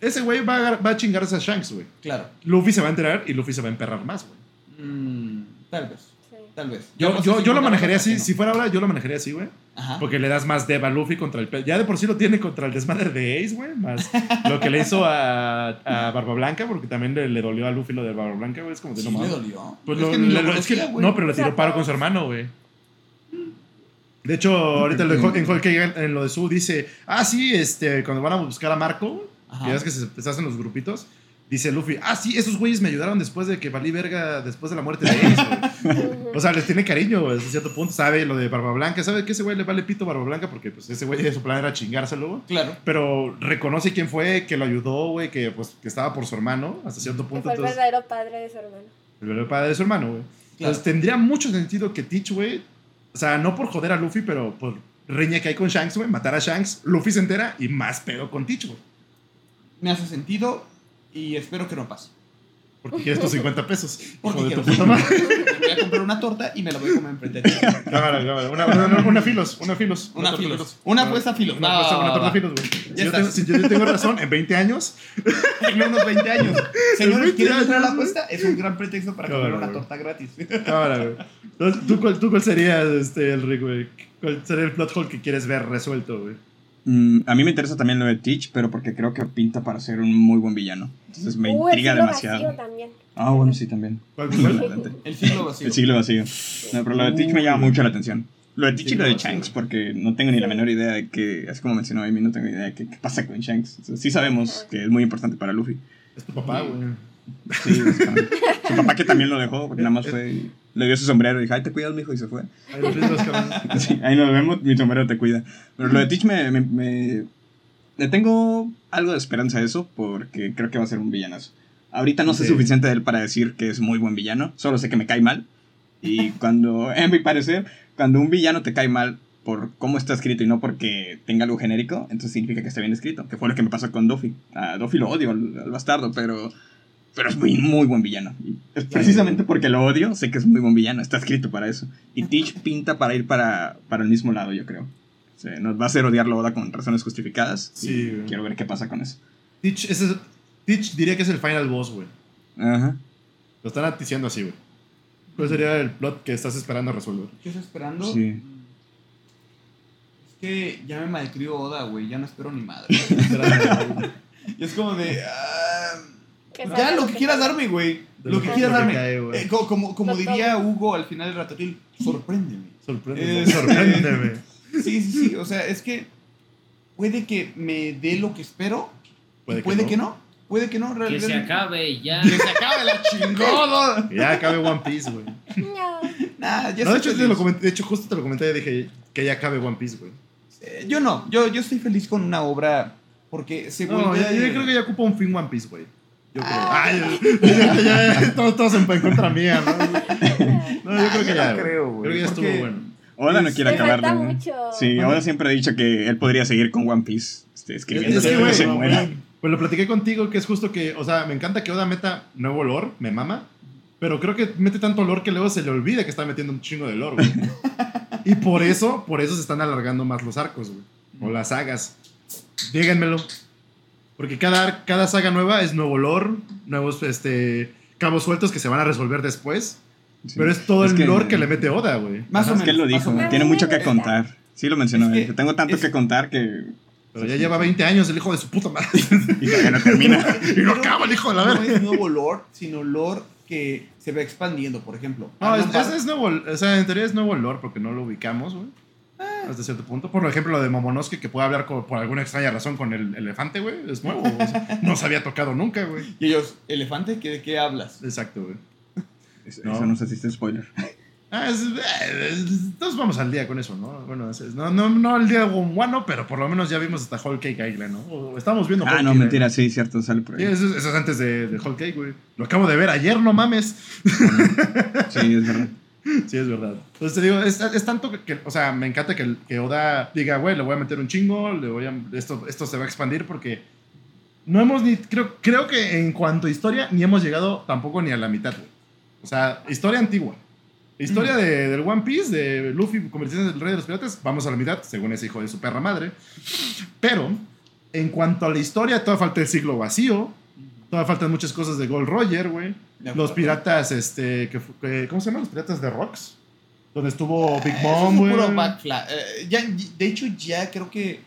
ese güey va, a- va a chingarse a Shanks, güey. Claro. Luffy se va a enterar y Luffy se va a emperrar más, güey. Mm, tal vez. Sí. Tal vez. Yo, no sé yo, si yo lo manejaría así. no. Si fuera ahora, yo lo manejaría así, güey. Ajá. Porque le das más dev a Luffy contra el... Ya de por sí lo tiene contra el desmadre de Ace, güey. Más lo que le hizo a, a Barba Blanca, porque también le, le dolió a Luffy lo de Barba Blanca, güey. Es como de Sí no le dolió. Pues Es que ni le- lo lo- es que- conocía, güey. no, pero le tiró paro con su hermano, güey. De hecho, ahorita en, en lo de Su dice, ah, sí, este, cuando van a buscar a Marco, Ajá. ya ves que se, se hacen los grupitos, dice Luffy, ah, sí, esos güeyes me ayudaron después de que valí verga después de la muerte de Ace, güey". Ujú. O sea, les tiene cariño, güey, hasta cierto punto, sabe lo de Barba Blanca, sabe que ese güey le vale pito Barba Blanca porque pues ese güey su plan era chingárselo, güey. Claro. Pero reconoce quién fue, que lo ayudó, güey, que pues que estaba por su hermano, hasta cierto Que punto. fue el entonces- verdadero padre de su hermano. el verdadero padre de su hermano, güey. Claro. Entonces tendría mucho sentido que Teach, güey, o sea, no por joder a Luffy, pero por riña que hay con Shanks, güey, matar a Shanks, Luffy se entera y más pedo con Teach, güey. Me hace sentido y espero que no pase. Porque quieres tus 50 pesos. Porque de tu puta madre. Voy a comprar una torta y me la voy a comer enfrente de ti. Cámara, cámara. Una, una, una filos, una filos. Una torta filos. Una apuesta filos. Una, apuesta- una torta filos, güey. Si, yo tengo- si yo tengo razón, en 20 años, En unos 20 años. Señores, 20 ¿quieren entrar a la apuesta? Es un gran pretexto para comer Cámara, una güey. torta gratis. cámara, güey. Entonces, ¿tú cuál, ¿tú cuál sería este, el Rick, güey? ¿Cuál sería el plot hole que quieres ver resuelto, güey? Mm, a mí me interesa también lo de Teach, pero porque creo que pinta para ser un muy buen villano. Entonces me Uh, el intriga siglo demasiado. vacío también. Ah, bueno, sí, también. El siglo vacío. El siglo vacío. No, pero lo de Teach me llama mucho la atención. Lo de Teach y lo de. Shanks, porque no tengo ni la menor idea de que, así como mencionó Amy, no tengo idea de qué, qué pasa con Shanks. O sea, sí sabemos que es muy importante para Luffy. Es tu papá, güey. Sí, básicamente. Su papá que también lo dejó, porque nada más fue, le dio su sombrero y dijo, ay, te cuidas, mijo, y se fue. Ahí ves, cabrón. Sí, ahí nos vemos, mi sombrero te cuida. Pero lo de Teach me, me, me- Le tengo algo de esperanza a eso, porque creo que va a ser un villanazo. Ahorita no sé Sí. suficiente de él para decir que es muy buen villano, solo sé que me cae mal. Y cuando, en mi parecer, cuando un villano te cae mal por cómo está escrito y no porque tenga algo genérico, entonces significa que está bien escrito, que fue lo que me pasó con Duffy. A Duffy lo odio, al, al bastardo, pero, pero es muy, muy buen villano. Y es precisamente porque lo odio, sé que es muy buen villano, está escrito para eso. Y Teach pinta para ir para, para el mismo lado, yo creo. O sea, nos va a hacer odiarlo Oda con razones justificadas. Sí, güey. quiero ver qué pasa con eso. Teach, ese es- Teach diría que es el final boss, güey. Ajá. Lo están diciendo así, güey. ¿Cuál sería el plot que estás esperando resolver? ¿Qué estoy esperando? Sí. Es que ya me malcrió Oda, güey. Ya no espero ni madre. y es como de. ah, ya lo que quieras darme, güey. Lo que quieras que darme. Eh, co- como como Lo diría Hugo al final del Ratatouille, sorpréndeme. Sorpréndeme. Eh, Sorpréndeme. Sí, sí, sí. O sea, es que puede que me dé lo que espero. Puede que puede no. que no. Puede que no. Que realmente- se acabe ya. Que se acabe la chingada. Ya acabe One Piece, güey. No. Nah, ya No, de hecho, te feliz. lo comenté, de hecho, justo te lo comenté y dije que ya acabe One Piece, güey. Eh, Yo no. Yo, yo estoy feliz con una obra porque se No, vuelve. ya- yo creo que ya ocupa un fin One Piece, güey. Yo creo. Ah. Ay, ya, ya, ya, todos, todos en contra mía, ¿no? No, yo creo que ya. no creo, güey, Creo que ya estuvo porque- bueno. Oda no Es- quiere acabar. mucho. Sí, Oda siempre ha dicho que él podría seguir con One Piece este, escribiendo Es que, hasta que güey, se no, muera. Pues lo platiqué contigo, que es justo que, o sea, me encanta que Oda meta nuevo lore, me mama, pero creo que mete tanto lore que luego se le olvida que está metiendo un chingo de lore, güey. y por eso, por eso se están alargando más los arcos, güey. O las sagas. Díganmelo. Porque cada, cada saga nueva es nuevo lore, nuevos este, cabos sueltos que se van a resolver después. Sí. Pero es todo Es el que- lore que le mete Oda, güey. Más o Es que él lo menos, dijo, menos. tiene mucho que contar. Sí lo mencionó Es que tengo tanto es- que contar que... Pero ya lleva 20 años el hijo de su puta madre. Y todavía no termina. y no acaba el hijo de la No verga. es nuevo lore, sino lore que se va expandiendo, por ejemplo. No, es, es nuevo, o sea, en teoría es nuevo lore porque no lo ubicamos, güey. Hasta cierto punto. Por ejemplo, lo de Momonosuke que puede hablar con- por alguna extraña razón con el elefante, güey. Es nuevo. o sea, no se había tocado nunca, güey. Y ellos, elefante, ¿qué- ¿de qué hablas? Exacto, güey. Eso No. eso no sé si es spoiler. Ah, es- es- todos vamos al día con eso, ¿no? Bueno, no, no, no al día guano, pero por lo menos ya vimos hasta Whole Cake Island, ¿no? O estamos viendo Ah, Whole no, Cake mentira, sí, cierto, sale por Island. ahí. Sí, eso, eso es antes de, de Whole Cake, güey. Lo acabo de ver ayer, no mames. Sí, es verdad. Sí, es verdad. Entonces te digo, es, es tanto que, que- o sea, me encanta que, que Oda diga, güey, le voy a meter un chingo, le voy a, esto, esto se va a expandir porque no hemos ni, creo, creo que en cuanto a historia, ni hemos llegado tampoco ni a la mitad, güey. O sea, historia antigua. Historia de- del One Piece, de Luffy convirtiéndose en el rey de los piratas, vamos a la mitad, según ese hijo de su perra madre. Pero, en cuanto a la historia, todavía falta el siglo vacío, todavía faltan muchas cosas de Gold Roger, güey. Los piratas, este, que, fu- que- ¿cómo se llaman? Los piratas de Rocks. Donde estuvo Big Mom, es güey. eh, ya, de hecho, ya creo que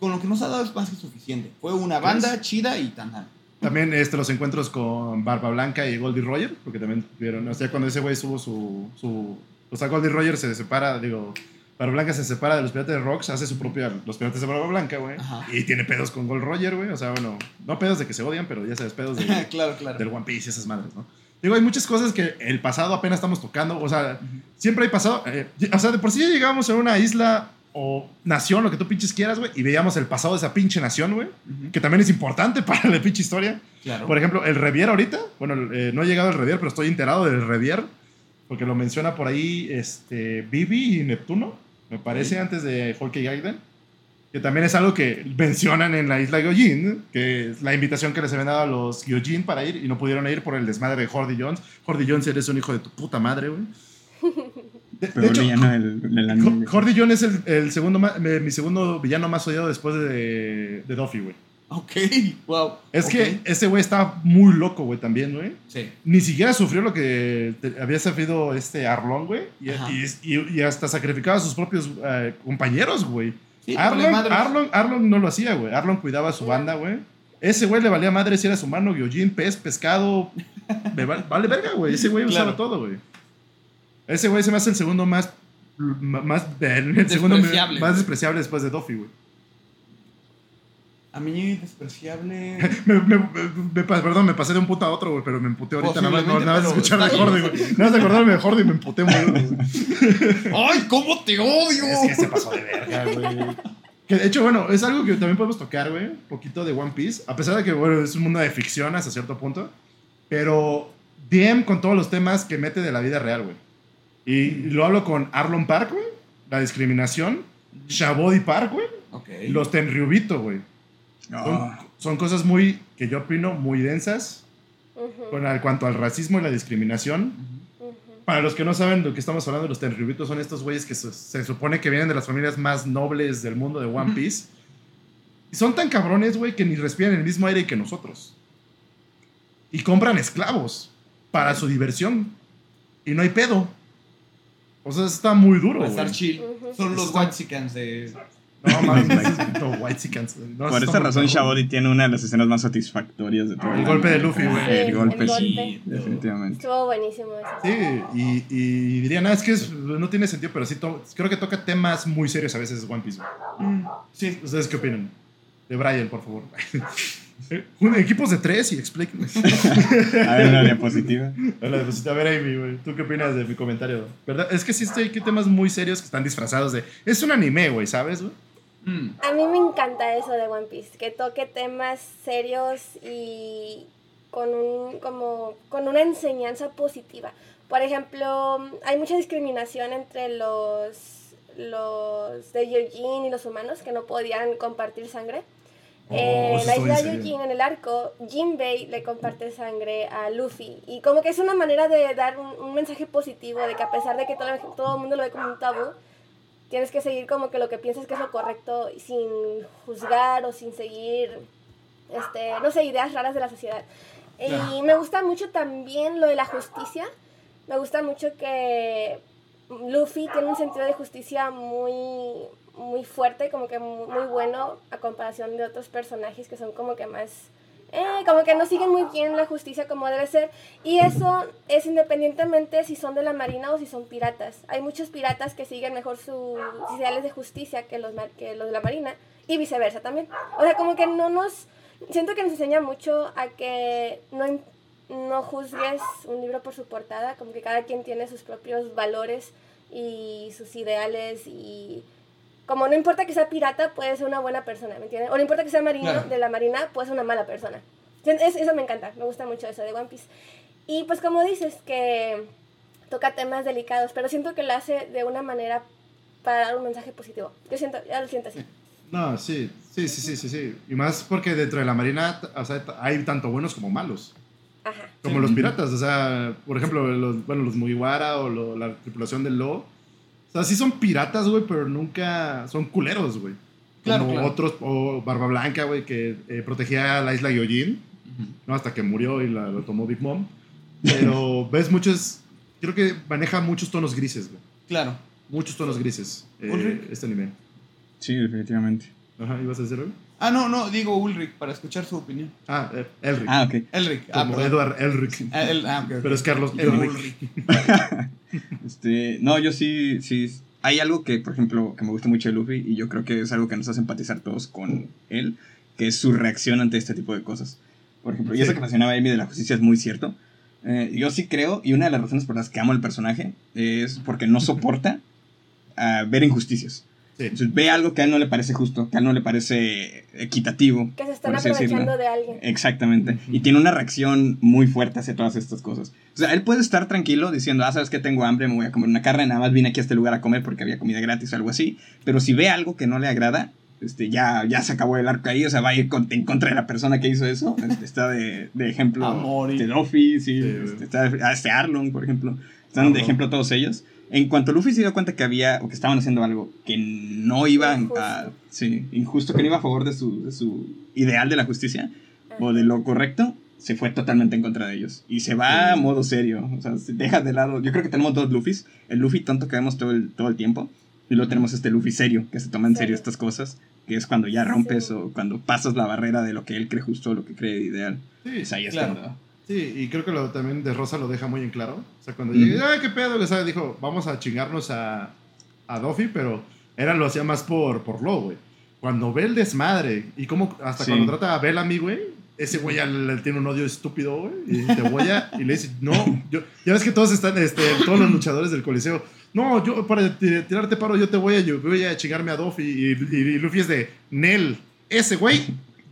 con lo que nos ha dado es más que suficiente. Fue una banda chida y tan tan. También este, los encuentros con Barba Blanca y Goldie Roger, porque también tuvieron, o sea, cuando ese güey tuvo su, su... O sea, Goldie Roger se separa, digo, Barba Blanca se separa de los Piratas de Rocks, hace su propia, los Piratas de Barba Blanca, güey. Y tiene pedos con Gold Roger, güey. O sea, bueno, no pedos de que se odian, pero ya sabes, pedos de, claro, claro. del One Piece y esas madres, ¿no? Digo, hay muchas cosas que el pasado apenas estamos tocando. O sea, siempre hay pasado. eh, o sea, de por sí ya llegamos a una isla o nación, lo que tú pinches quieras, güey, y veíamos el pasado de esa pinche nación, güey, que también es importante para la pinche historia. Claro. Por ejemplo, el Revier ahorita, bueno, eh, no he llegado al Revier, pero estoy enterado del Revier, porque lo menciona por ahí este, Vivi y Neptuno, me parece, antes de Hulk y Gaiden, que también es algo que mencionan en la isla Gyojin, que es la invitación que les habían dado a los Gyojin para ir y no pudieron ir por el desmadre de Hordy Jones. Hordy Jones eres un hijo de tu puta madre, güey. De, de Pero hecho, villano anime. Ho- Hordy Jones es el, el segundo me- mi segundo villano más odiado después de, de Duffy, güey. Ok, wow. Es que ese güey estaba muy loco, güey, también, güey. Sí. Ni siquiera sufrió lo que había sufrido este Arlong, güey. Y, hasta sacrificaba a sus propios eh, compañeros, güey. Sí, madres. Arlong, Arlong no lo hacía, güey. Arlong cuidaba a su banda, güey. Ese güey le valía madre si era su mano, Gyojin, pez, pescado. Vale verga, güey. Ese güey usaba todo, güey. Ese güey se me hace el segundo más. el segundo más despreciable después de Duffy, güey. A mí, despreciable. Me, me- me- me pa- perdón, me pasé de un puto a otro, güey, pero me emputé ahorita. Nada más, nada más escuchar de Jordi, güey. Nada más de acordarme de Jordi me emputé güey. ¡Ay, cómo te odio! Es que se pasó de verga, güey. Que de hecho, bueno, es algo que también podemos tocar, güey. Un poquito de One Piece. A pesar de que, bueno, es un mundo de ficción hasta cierto punto. Pero DM con todos los temas que mete de la vida real, güey. Y lo hablo con Arlon Park, güey. La discriminación. Shabody Park, güey. Ok. Los Tenryubito, güey. Son, son cosas muy, que yo opino, muy densas. Con al cuanto al racismo y la discriminación. Ujú. ujú. Para los que no saben de lo que estamos hablando, los Tenryubitos son estos güeyes que se, se supone que vienen de las familias más nobles del mundo de One. Piece. Y son tan cabrones, güey, que ni respiran el mismo aire que nosotros. Y compran esclavos para su diversión. Y no hay pedo. O sea, está muy duro, estar chill. Son los Está- Whitesicans de. No, mames, no. No, por esta razón. Shabody tiene una de las escenas más satisfactorias de todo El golpe de Luffy, güey. Sí, El golpe, el sí, golpe. definitivamente. Estuvo buenísimo eso. Sí, y, y diría, nada, es que es- no tiene sentido, pero sí to- creo que toca temas muy serios a veces One Piece. güey. Mm, Sí. ¿Ustedes qué opinan? De Brian, por favor. Un- Equipos de tres y explíquenme. A ver, una diapositiva. Hola, pues, a ver, Amy, güey, ¿tú qué opinas de mi comentario? ¿Verdad? Es que sí estoy aquí temas muy serios que están disfrazados de... Es un anime, güey, ¿sabes? güey? Mm, A mí me encanta eso de One Piece, que toque temas serios y con, un, como, con una enseñanza positiva. Por ejemplo, hay mucha discriminación entre los, los de Yojin y los humanos que no podían compartir sangre. Oh, en eso la isla serio. Yojin, en el arco, Jinbei le comparte sangre a Luffy. Y como que es una manera de dar un, un mensaje positivo, de que a pesar de que todo, todo el mundo lo ve como un tabú, tienes que seguir como que lo que piensas que es lo correcto sin juzgar o sin seguir, este, no sé, ideas raras de la sociedad. Y me gusta mucho también lo de la justicia. Me gusta mucho que Luffy tiene un sentido de justicia muy, muy fuerte, como que mu- muy bueno a comparación de otros personajes que son como que más... eh, como que no siguen muy bien la justicia como debe ser. Y eso es independientemente si son de la marina o si son piratas. Hay muchos piratas que siguen mejor sus ideales de justicia que los, que los de la marina y viceversa también. O sea, como que no nos... Siento que nos enseña mucho a que no, no juzgues un libro por su portada, como que cada quien tiene sus propios valores y sus ideales y como no importa que sea pirata, puede ser una buena persona, ¿me entiendes? O no importa que sea marino Claro. de la marina, puede ser una mala persona. Es- eso me encanta, me gusta mucho eso de One Piece. Y pues como dices, que toca temas delicados, pero siento que lo hace de una manera para dar un mensaje positivo. Yo siento, ya lo siento así. No, sí, sí, sí, sí, sí, sí. Y más porque dentro de la marina o sea, hay tanto buenos como malos. Ajá. Como Sí. los piratas, o sea, por ejemplo, los, bueno, los Mugiwara o lo- la tripulación del Lo. O sea, sí son piratas, güey, pero nunca son culeros, güey. Claro, Como claro. otros, o Barba Blanca, güey, que eh, protegía la isla Gyojin, Ujú. ¿no? Hasta que murió y la, lo tomó Big Mom. Pero ves muchos, creo que maneja muchos tonos grises, güey. Claro. Muchos tonos grises. eh, este anime. Sí, definitivamente. Ajá, ¿ibas a decir algo? Ah, no, no, digo Ulrich para escuchar su opinión. Ah, eh, Elric. Ah, ok. Elric. Ah, Como perdón. Edward Elric. Ah, el- ah. Pero es Carlos Elric. Ulrich. Este, no, yo sí, sí. Hay algo que, por ejemplo, que me gusta mucho de Luffy y yo creo que es algo que nos hace empatizar todos con él, que es su reacción ante este tipo de cosas. Por ejemplo, y eso que mencionaba Amy de la justicia es muy cierto. Eh, yo sí creo, y una de las razones por las que amo al personaje es porque no soporta ah, ver injusticias. Sí. Entonces, ve algo que a él no le parece justo, que a él no le parece equitativo. Que se están aprovechando de alguien. Exactamente. Y tiene una reacción muy fuerte hacia todas estas cosas. O sea, él puede estar tranquilo diciendo, ah, sabes que tengo hambre, me voy a comer una carne, nada más vine aquí a este lugar a comer porque había comida gratis o algo así. Pero si ve algo que no le agrada, este, ya, ya se acabó el arco ahí, o sea, va a ir con- en contra de la persona que hizo eso. Este, está de, de ejemplo A morir. este, Luffy, sí, Sí, este, está ah, este Arlong, por ejemplo. Están de Arlong. ejemplo todos ellos. En cuanto Luffy se dio cuenta que había, o que estaban haciendo algo que no iba a, Injusto. sí, injusto, que no iba a favor de su, de su ideal de la justicia, o de lo correcto, se fue totalmente en contra de ellos. Y se va a modo serio. O sea, se deja de lado. Yo creo que tenemos dos Luffys. El Luffy tonto que vemos todo el, todo el tiempo. Y luego tenemos este Luffy serio, que se toma en serio Sí. estas cosas. Que es cuando ya rompes Sí. o cuando pasas la barrera de lo que él cree justo o lo que cree ideal. Sí, Pues ahí es claro. cuando- Sí, y creo que lo, también de Rosa lo deja muy en claro. O sea, cuando Ujú. llega, ay, qué pedo, sea, dijo, vamos a chingarnos a, a Duffy, pero era lo hacía más por, por lo, güey. Cuando ve el desmadre, y como hasta Sí. cuando trata a Bellamy, güey, ese güey ya le, le tiene un odio estúpido, güey, y te voy a, y le dice, no, yo, ya ves que todos están, este, todos los luchadores del coliseo, no, yo para ti- tirarte paro yo te voy a, yo voy a chingarme a Duffy, y, y- y Luffy es de, Nel, ese güey,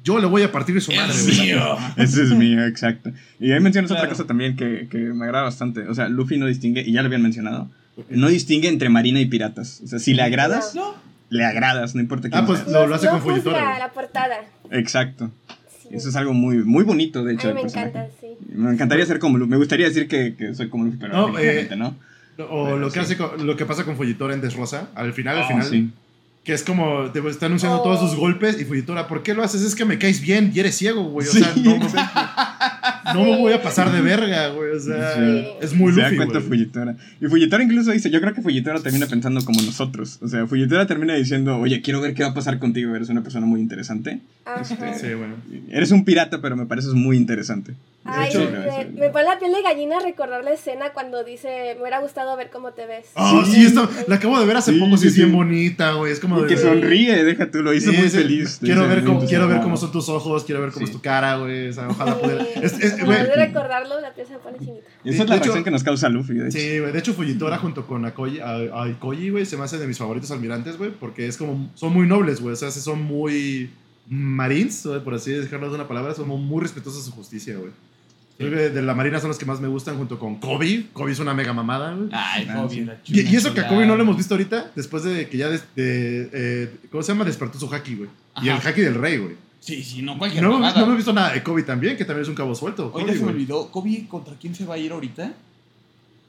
yo le voy a partir su madre, Es mío. Ese es mío, exacto. Y ahí mencionas otra Claro. cosa también que, que me agrada bastante. O sea, Luffy no distingue, y ya lo habían mencionado, no distingue entre marina y piratas. O sea, si le agradas, No. le agradas, no importa quién Ah, pues sea. lo, lo hace no con Fujitora. güey. la portada. Exacto. Sí. Eso es algo muy, muy bonito, de hecho. A mí del me encanta, sí. Me encantaría ser como Luffy. Me gustaría decir que, que soy como Luffy, pero No, eh, no. O Pero lo que, sí. hace con- lo que pasa con Fujitora en Desrosa, al final, al Oh, final, sí. Que es como te está anunciando Oh. todos sus golpes y Fujitora, ¿por qué lo haces? Es que me caes bien y eres ciego, güey. O Sí. sea, no, no me voy a pasar de verga, güey. O sea, Sí. es muy Se da cuenta. Fujitora. Y Fujitora incluso dice, yo creo que Fujitora termina pensando como nosotros. O sea, Fujitora termina diciendo, oye, quiero ver qué va a pasar contigo, eres una persona muy interesante. Este, Sí, bueno. Eres un pirata, pero me pareces muy interesante. Ay, hecho- me, me pone la piel de gallina recordar la escena cuando dice, me hubiera gustado ver cómo te ves. Oh, sí, Sí. esto, la acabo de ver hace Sí, poco, sí, sí, es bien bonita, güey. Es como Y de. que sonríe, deja tú, lo hizo Sí, muy feliz. Quiero ver, cómo, quiero ver cómo son tus ojos, quiero ver cómo Sí. es tu cara, güey. O sea, ojalá Sí. pudiera. Es, es- de recordarlo, la piel se me pone chinita. Esa es la De hecho- reacción que nos causa Luffy, de hecho. Sí, güey. De hecho, Fujitora junto con a- a Ikoji, güey, se me hace de mis favoritos almirantes, güey, porque es como, son muy nobles, güey. O sea, son muy marines, por así dejarlo de una palabra, son muy respetuosos de su justicia, güey. Creo que de la marina son los que más me gustan junto con Kobe. Kobe es una mega mamada, güey. Ay, Ah, Kobe, sí. la Y, y eso que a. Kobe no lo hemos visto ahorita, después de que ya, des- de, eh, ¿cómo se llama? Despertó su haki, güey. Y el haki del rey, güey. Sí, sí, no cualquier No, mamada. no hemos visto nada de Kobe también, que también es un cabo suelto. Oye, Kobe, se me olvidó. ¿Kobe contra quién se va a ir ahorita?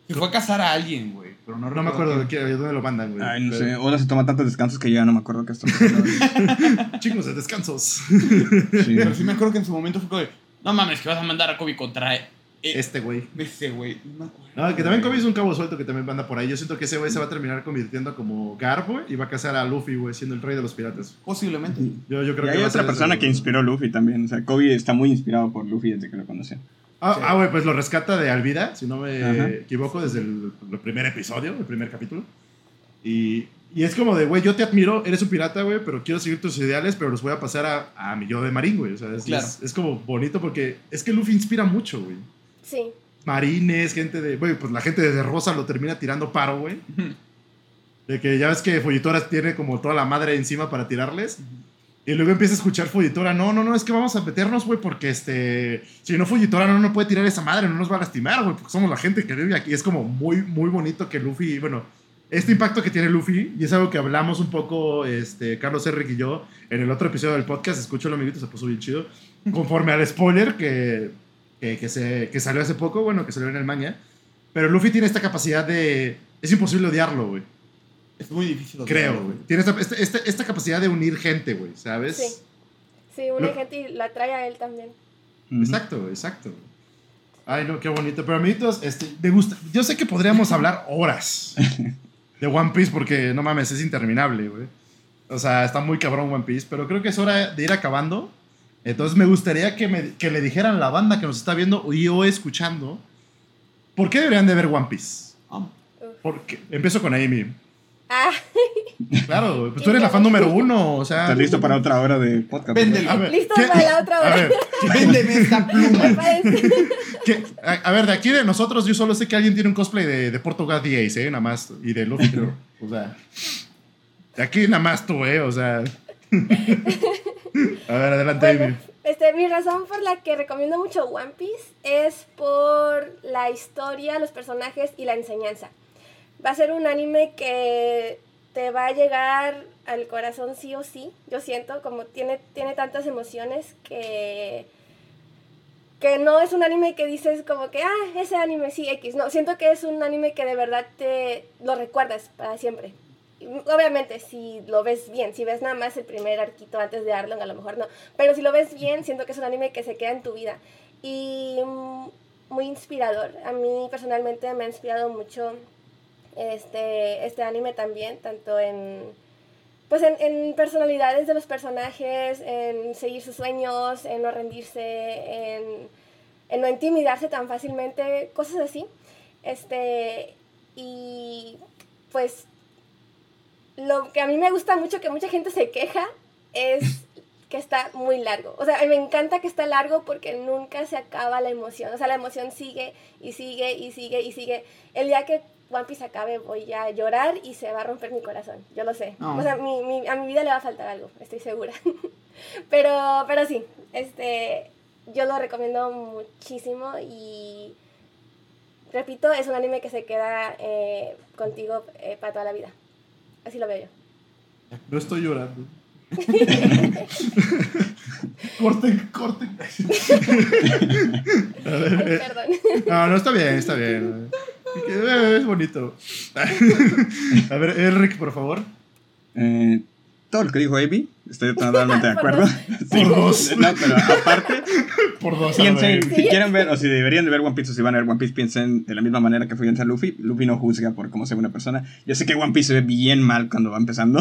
Se fue a casar a alguien, güey. Pero no, No me acuerdo de, quién. qué- de dónde lo mandan, güey. Ay, no Pero- sé. Oda se toma tantos descansos que ya no me acuerdo qué está pasando. Chicos, de descansos. Sí. Pero sí me acuerdo que en su momento fue como de, no mames, que vas a mandar a Kobe contra e- Este güey. ese güey. No me acuerdo. No, que también Kobe es un cabo suelto que también anda por ahí. Yo siento que ese güey se va a terminar convirtiendo como Garp, güey, y va a casar a Luffy, güey, siendo el rey de los piratas. Posiblemente. Yo, yo creo Y que hay va a otra ser persona ese, que inspiró a Luffy también. O sea, Kobe está muy inspirado por Luffy desde que lo conoció. Ah, Sí. ah, güey, pues lo rescata de Alvida, si no me Ajá. equivoco, desde el, el primer episodio, el primer capítulo. Y, y es como de, güey, yo te admiro, eres un pirata, güey, pero quiero seguir tus ideales, pero los voy a pasar a, a mi yo de marín, güey. O sea, es, Claro. es, es como bonito porque es que Luffy inspira mucho, güey. Sí. Marines, gente de, güey, pues la gente de Rosa lo termina tirando paro, güey. De que ya ves que Fujitora tiene como toda la madre encima para tirarles. Y luego empieza a escuchar Fujitora, no, no, no, es que vamos a meternos, güey, porque este, si no Fujitora no nos puede tirar esa madre, no nos va a lastimar, güey, porque somos la gente que vive aquí. Es como muy, muy bonito que Luffy, bueno, este impacto que tiene Luffy, y es algo que hablamos un poco, este, Carlos Enrique y yo, en el otro episodio del podcast, escúchalo, amiguito, se puso bien chido, conforme al spoiler que, que, que se, que salió hace poco, bueno, que salió en el manga, pero Luffy tiene esta capacidad de, es imposible odiarlo, güey. Es muy difícil. Creo, odiarlo, güey. Tiene esta, esta, capacidad de unir gente, güey, ¿sabes? Sí. Sí, Lo- gente y la trae a él también. Exacto, exacto. Ay, no, qué bonito. Pero amiguitos, este, me gusta. Yo sé que podríamos hablar horas. de One Piece porque, no mames, es interminable, güey. O sea, está muy cabrón One Piece, pero creo que es hora de ir acabando. Entonces me gustaría que, me- que le dijeran a la banda que nos está viendo y o escuchando, ¿por qué deberían de ver One Piece? Ah, Porque, empiezo con Amy. Ah, Claro, güey, pues tú eres la fan número uno, o sea... ¿Estás listo para otra hora de podcast? Véndelo. A ver, Listo ¿qué- para la otra A hora. ver, Véndeme esta pluma. parece. ¿qué- a, a ver, de aquí de nosotros, yo solo sé que alguien tiene un cosplay de, de Portugal DAs, ¿eh? Nada más, y de Luffy, creo. O sea, de aquí nada más tú, ¿eh? O sea... A ver, adelante, Bueno, Amy. este, mi razón por la que recomiendo mucho One Piece es por la historia, los personajes y la enseñanza. Va a ser un anime que te va a llegar al corazón sí o sí, yo siento, como tiene, tiene tantas emociones que, que no es un anime que dices como que, ah, ese anime sí, X. No, siento que es un anime que de verdad te lo recuerdas para siempre. Obviamente, si lo ves bien, si ves nada más el primer arquito antes de Arlong, a lo mejor no. Pero si lo ves bien, siento que es un anime que se queda en tu vida. Y mm, muy inspirador. A mí personalmente me ha inspirado mucho este, este anime también, tanto en, pues en, en personalidades de los personajes, en seguir sus sueños, en no rendirse, en, en no intimidarse tan fácilmente, cosas así. Este, y pues lo que a mí me gusta mucho, que mucha gente se queja, es que está muy largo. O sea, me encanta que está largo porque nunca se acaba la emoción. O sea, la emoción sigue y sigue y sigue y sigue. El día que One Piece acabe voy a llorar y se va a romper mi corazón. Yo lo sé. No. O sea, mi- mi- a mi vida le va a faltar algo, estoy segura. pero, pero sí, este, yo lo recomiendo muchísimo y repito, es un anime que se queda eh, contigo eh, para toda la vida. Así lo veo yo. No estoy llorando. corten, corten. A ver, Ay, perdón. no, no, está bien, está bien. Eh, Es bonito. A ver, Eric, por favor. Eh, todo lo que dijo Avi, estoy totalmente de acuerdo. Sí. Por dos. No, pero aparte, Por dos. piensen, si quieren ver, o si deberían de ver One Piece, o si van a ver One Piece, piensen de la misma manera que fue a Luffy. Luffy no juzga por cómo sea una persona. Yo sé que One Piece se ve bien mal cuando va empezando.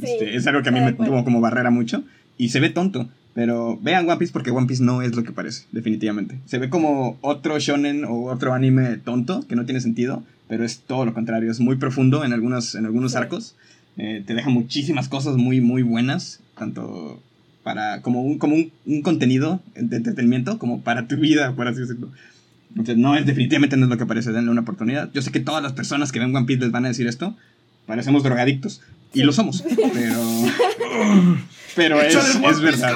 Este, es algo que a mí me tuvo como barrera mucho. Y se ve tonto. Pero vean One Piece porque One Piece no es lo que parece, definitivamente. Se ve como otro shonen o otro anime tonto que no tiene sentido, pero es todo lo contrario. Es muy profundo en algunos, en algunos arcos. Eh, te deja muchísimas cosas muy, muy buenas, tanto para como un, como un, un contenido de entretenimiento como para tu vida, por así decirlo. Entonces, no es definitivamente no es lo que parece, denle una oportunidad. Yo sé que todas las personas que ven One Piece les van a decir esto, parecemos drogadictos, y lo somos, pero... Pero es, es Piece, verdad.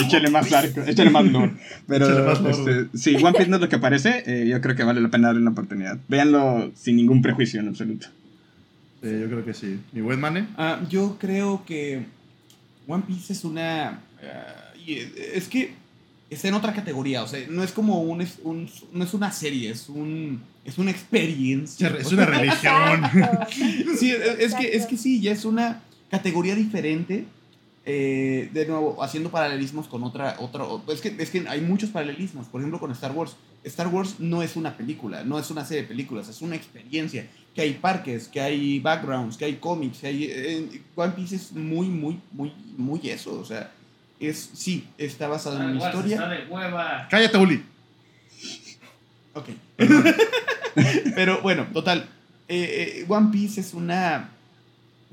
échale más arco, échale más lore. Pero más este, sí, One Piece no es lo que parece. eh, yo creo que vale la pena darle una oportunidad. Véanlo sin ningún prejuicio en absoluto. Sí, yo creo que sí. ¿Mi buen mane? Ah, yo creo que One Piece es una. ah, y es que está en otra categoría. O sea, no es como un, es- un- no es una serie, es un. Es una experiencia. Es una religión. Sí, es, es que, es que sí, ya es una categoría diferente. Eh, de nuevo, haciendo paralelismos con otra, otra es, que, es que hay muchos paralelismos, por ejemplo con Star Wars. Star Wars no es una película, no es una serie de películas, es una experiencia. Que hay parques, que hay backgrounds, que hay cómics, que hay... eh, One Piece es muy, muy, muy, muy eso, o sea, es, sí, está basado en una historia. Está de hueva. Cállate, Uli. Ok. Pero bueno, total. eh, eh, One Piece es una,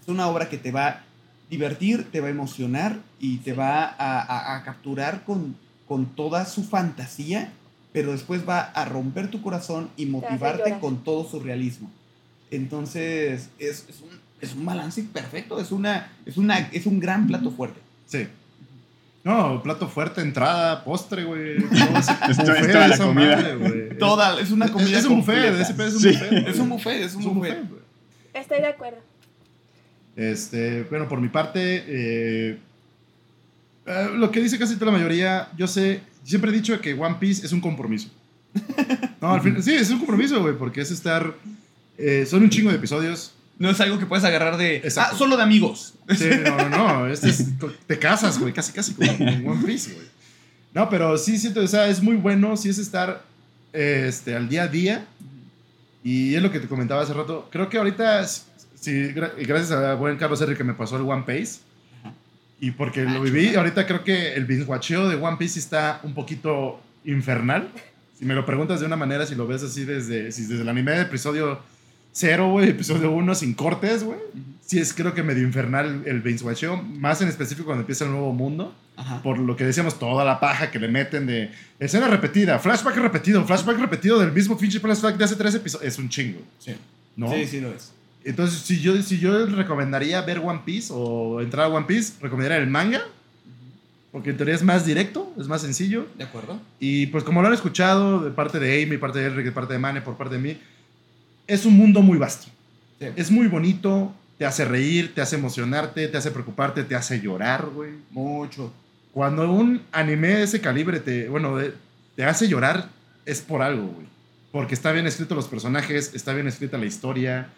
es una obra que te va divertir, te va a emocionar y te va a, a- a capturar con, con toda su fantasía, pero después va a romper tu corazón y motivarte con todo su realismo. Entonces, es, es un, es un balance perfecto, es, una, es, una, es un gran plato fuerte. Sí. No, plato fuerte, entrada, postre, güey. toda de la esa comida. madre, güey. Toda, es una comida Es un buffet, completa. ese pedo es un buffet. Es un buffet, es un buffet. Estoy de acuerdo. Este, bueno, por mi parte, eh, eh, lo que dice casi toda la mayoría, yo sé, siempre he dicho que One Piece es un compromiso. No, al fin, sí, es un compromiso, güey, porque es estar, eh, son un chingo de episodios. No es algo que puedes agarrar de... Exacto. Ah, solo de amigos. Sí, no, no, no, este es, te casas, güey, casi, casi como en One Piece, güey. No, pero sí siento, o sea, es muy bueno, sí es estar este, al día a día. Y es lo que te comentaba hace rato. Creo que ahorita, sí, gra- y gracias a buen Carlos R que me pasó el One Piece. Y porque lo viví, ahorita creo que el binge watcheo de One Piece está un poquito infernal. Si me lo preguntas de una manera, si lo ves así desde, si desde el anime de episodio 0, güey, episodio 1 sin cortes, güey. Sí es creo que medio infernal el binge watcheo, más en específico cuando empieza el nuevo mundo Ajá. por lo que decíamos, toda la paja que le meten de escena repetida, flashback repetido, flashback repetido del mismo pinche flashback de hace tres episodios. Es un chingo, Sí. ¿no? Sí, sí lo es. Entonces, si yo, si yo recomendaría ver One Piece o entrar a One Piece, recomendaría el manga, porque en teoría es más directo, es más sencillo. ¿De acuerdo? Y pues como lo han escuchado de parte de Amy, parte de Eric, de parte de Mane, por parte de mí, es un mundo muy vasto. Sí. Es muy bonito, te hace reír, te hace emocionarte, te hace preocuparte, te hace llorar, güey. Mucho. Cuando un anime de ese calibre te, bueno, te hace llorar, es por algo, güey. Porque está bien escrito los personajes, está bien escrita la historia.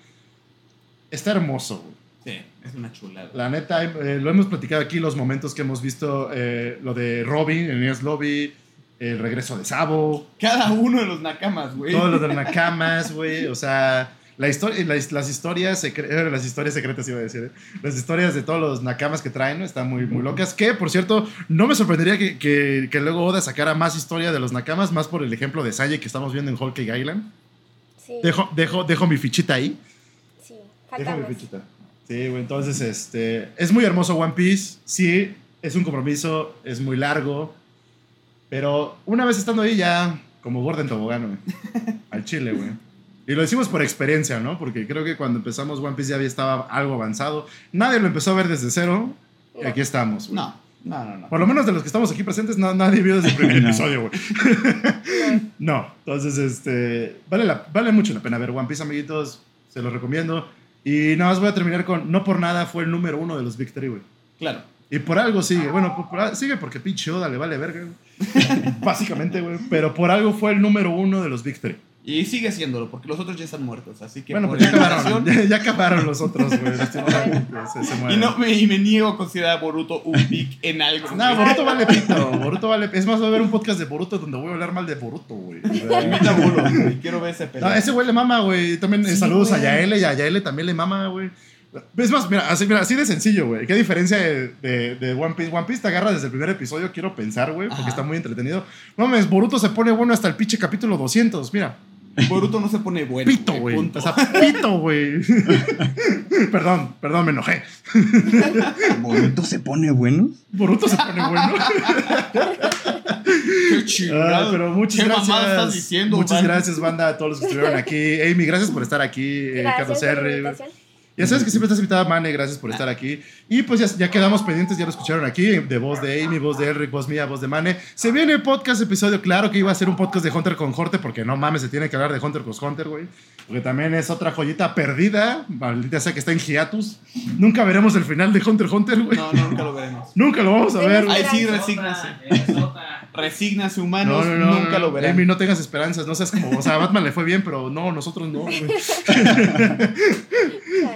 Está hermoso, güey. Sí, es una chulada. La neta, eh, lo hemos platicado aquí, los momentos que hemos visto, eh, lo de Robin, el Niños Lobby, el regreso de Sabo, Cada uno de los nakamas, güey. todo lo de Nakamas, güey. O sea, la historia, las, las historias eh, las historias secretas iba a decir, ¿eh? las historias de todos los Nakamas que traen ¿no? están muy, muy locas. Que, por cierto, no me sorprendería que, que, que luego Oda sacara más historia de los Nakamas, más por el ejemplo de Saye que estamos viendo en Cake Island. Sí, Dejo, dejo, dejo mi fichita ahí. Más. fichita. Sí, güey, entonces, este, es muy hermoso One Piece. Sí, es un compromiso, es muy largo. Pero una vez estando ahí ya, como gordo en tobogán, güey. Al chile, güey. Y lo decimos por experiencia, ¿no? Porque creo que cuando empezamos One Piece ya había estaba algo avanzado. Nadie lo empezó a ver desde cero. Y No. aquí estamos, güey. No, no, no, no. Por lo menos de los que estamos aquí presentes, no, nadie vio desde el primer No. episodio, güey. No. No, entonces, este, vale, la, vale mucho la pena ver One Piece, amiguitos. Se los recomiendo. Y nada más voy a terminar con, no por nada fue el número uno de los Big Three, güey. Claro. Y por algo sigue. Bueno, por- por- sigue porque pinche Oda le vale verga, güey. Básicamente, güey. Pero por algo fue el número uno de los Big Three. Y sigue siéndolo, porque los otros ya están muertos. Así que Bueno, pues ya acabaron. Ya, ya acabaron los otros, güey. lastimosamente, se, se Y, no, me, y me niego a considerar a Boruto un pick en algo. No, Boruto vale pito. Boruto vale. Es más, voy a ver un podcast de Boruto donde voy a hablar mal de Boruto, güey. Invita a Bolo, güey. Quiero ver ese No, pelea. ese güey le mama, güey. También eh, Sí, saludos güey. a Yael y a Yael también le mama, güey. Es más, mira, así, mira, así de sencillo, güey. ¿Qué diferencia de, de- de One Piece? One Piece te agarra desde el primer episodio, quiero pensar, güey, porque Ajá. está muy entretenido. No mames, Boruto se pone bueno hasta el pinche capítulo 200, mira. Boruto no se pone bueno. Pito, güey. O sea, pito, güey. perdón, perdón, me enojé. ¿Boruto se pone bueno? Boruto se pone bueno. Qué Ah, chingado. pero muchas ¿Qué gracias. mamada estás diciendo, muchas man? gracias, banda, a todos los que estuvieron aquí. Amy, gracias por estar aquí. eh, Carlos Gracias por la R. Ya sabes que siempre estás invitada, Mane, gracias por estar aquí. Y pues ya, ya quedamos pendientes, ya lo escucharon aquí, de voz de Amy, voz de Elric, voz mía, voz de Mane. Se viene el podcast episodio, claro que iba a ser un podcast de Hunter con Horte, porque no mames, se tiene que hablar de Hunter con Hunter, güey. Porque también es otra joyita perdida, maldita sea que está en hiatus. Nunca veremos el final de Hunter x Hunter, güey. No, no, nunca lo veremos. Nunca lo vamos a ver, güey. Ay, sí, Sota, resígnase. humanos. no, no, nunca no, lo verán. Amy, no tengas esperanzas, no seas como, o sea, a Batman le fue bien, pero no, nosotros no, güey. Ay,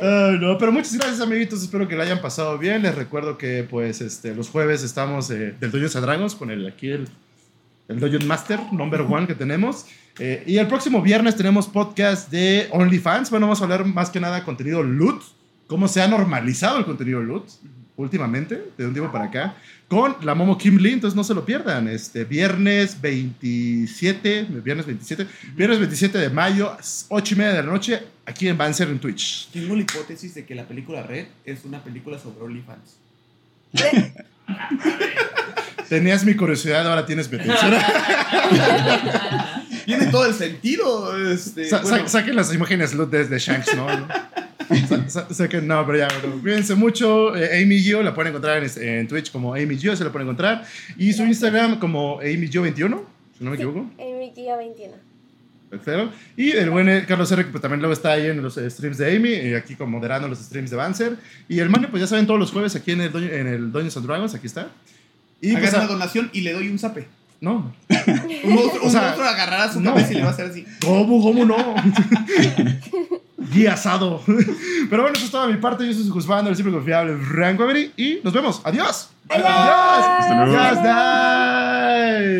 no, pero muchas gracias, amiguitos. Espero que la hayan pasado bien. Les recuerdo que, pues, este, los jueves estamos eh, del Dungeons and Dragons con el aquí el, el Dungeon Master number one que tenemos. Eh, y el próximo viernes tenemos podcast de OnlyFans. Bueno, vamos a hablar más que nada contenido loot. Cómo se ha normalizado el contenido loot últimamente, de un tiempo para acá, con la Momo Kim Lee. Entonces no se lo pierdan. Este viernes 27, viernes 27, viernes 27 de mayo, 8 y media de la noche, aquí en Banzer en Twitch. Tengo la hipótesis de que la película Red es una película sobre OnlyFans. Tenías mi curiosidad, ahora tienes mi atención. Tiene todo el sentido. Este, Sa- sa- bueno, saquen las imágenes loot desde Shanks, ¿no? Sa- sa- saquen, no, pero ya, bueno, cuídense mucho. Eh, Amy Gio la pueden encontrar en, en Twitch como Amy Gio, se la pueden encontrar. Y su Instagram como Amy Gio 21, si no me equivoco. Mi guía 21. Perfecto. Y el buen eh, Carlos R, que pues, también luego está ahí en los eh, streams de Amy, y aquí como moderando los streams de Banzer. Y el Mane, pues ya saben, todos los jueves aquí en el, en el Dungeons and Dragons, aquí está. Y pues, agarra una donación y le doy un zape. No, Un monstruo, O un sea, monstruo agarrará su no. cabeza y le va a hacer así. ¿Cómo, cómo no? Guía asado. Pero bueno, eso es toda mi parte. Yo soy su juzgando, el siempre confiable Rango Avery. Y nos vemos. Adiós. Adiós. Adiós. Hasta luego. Adiós. Bye.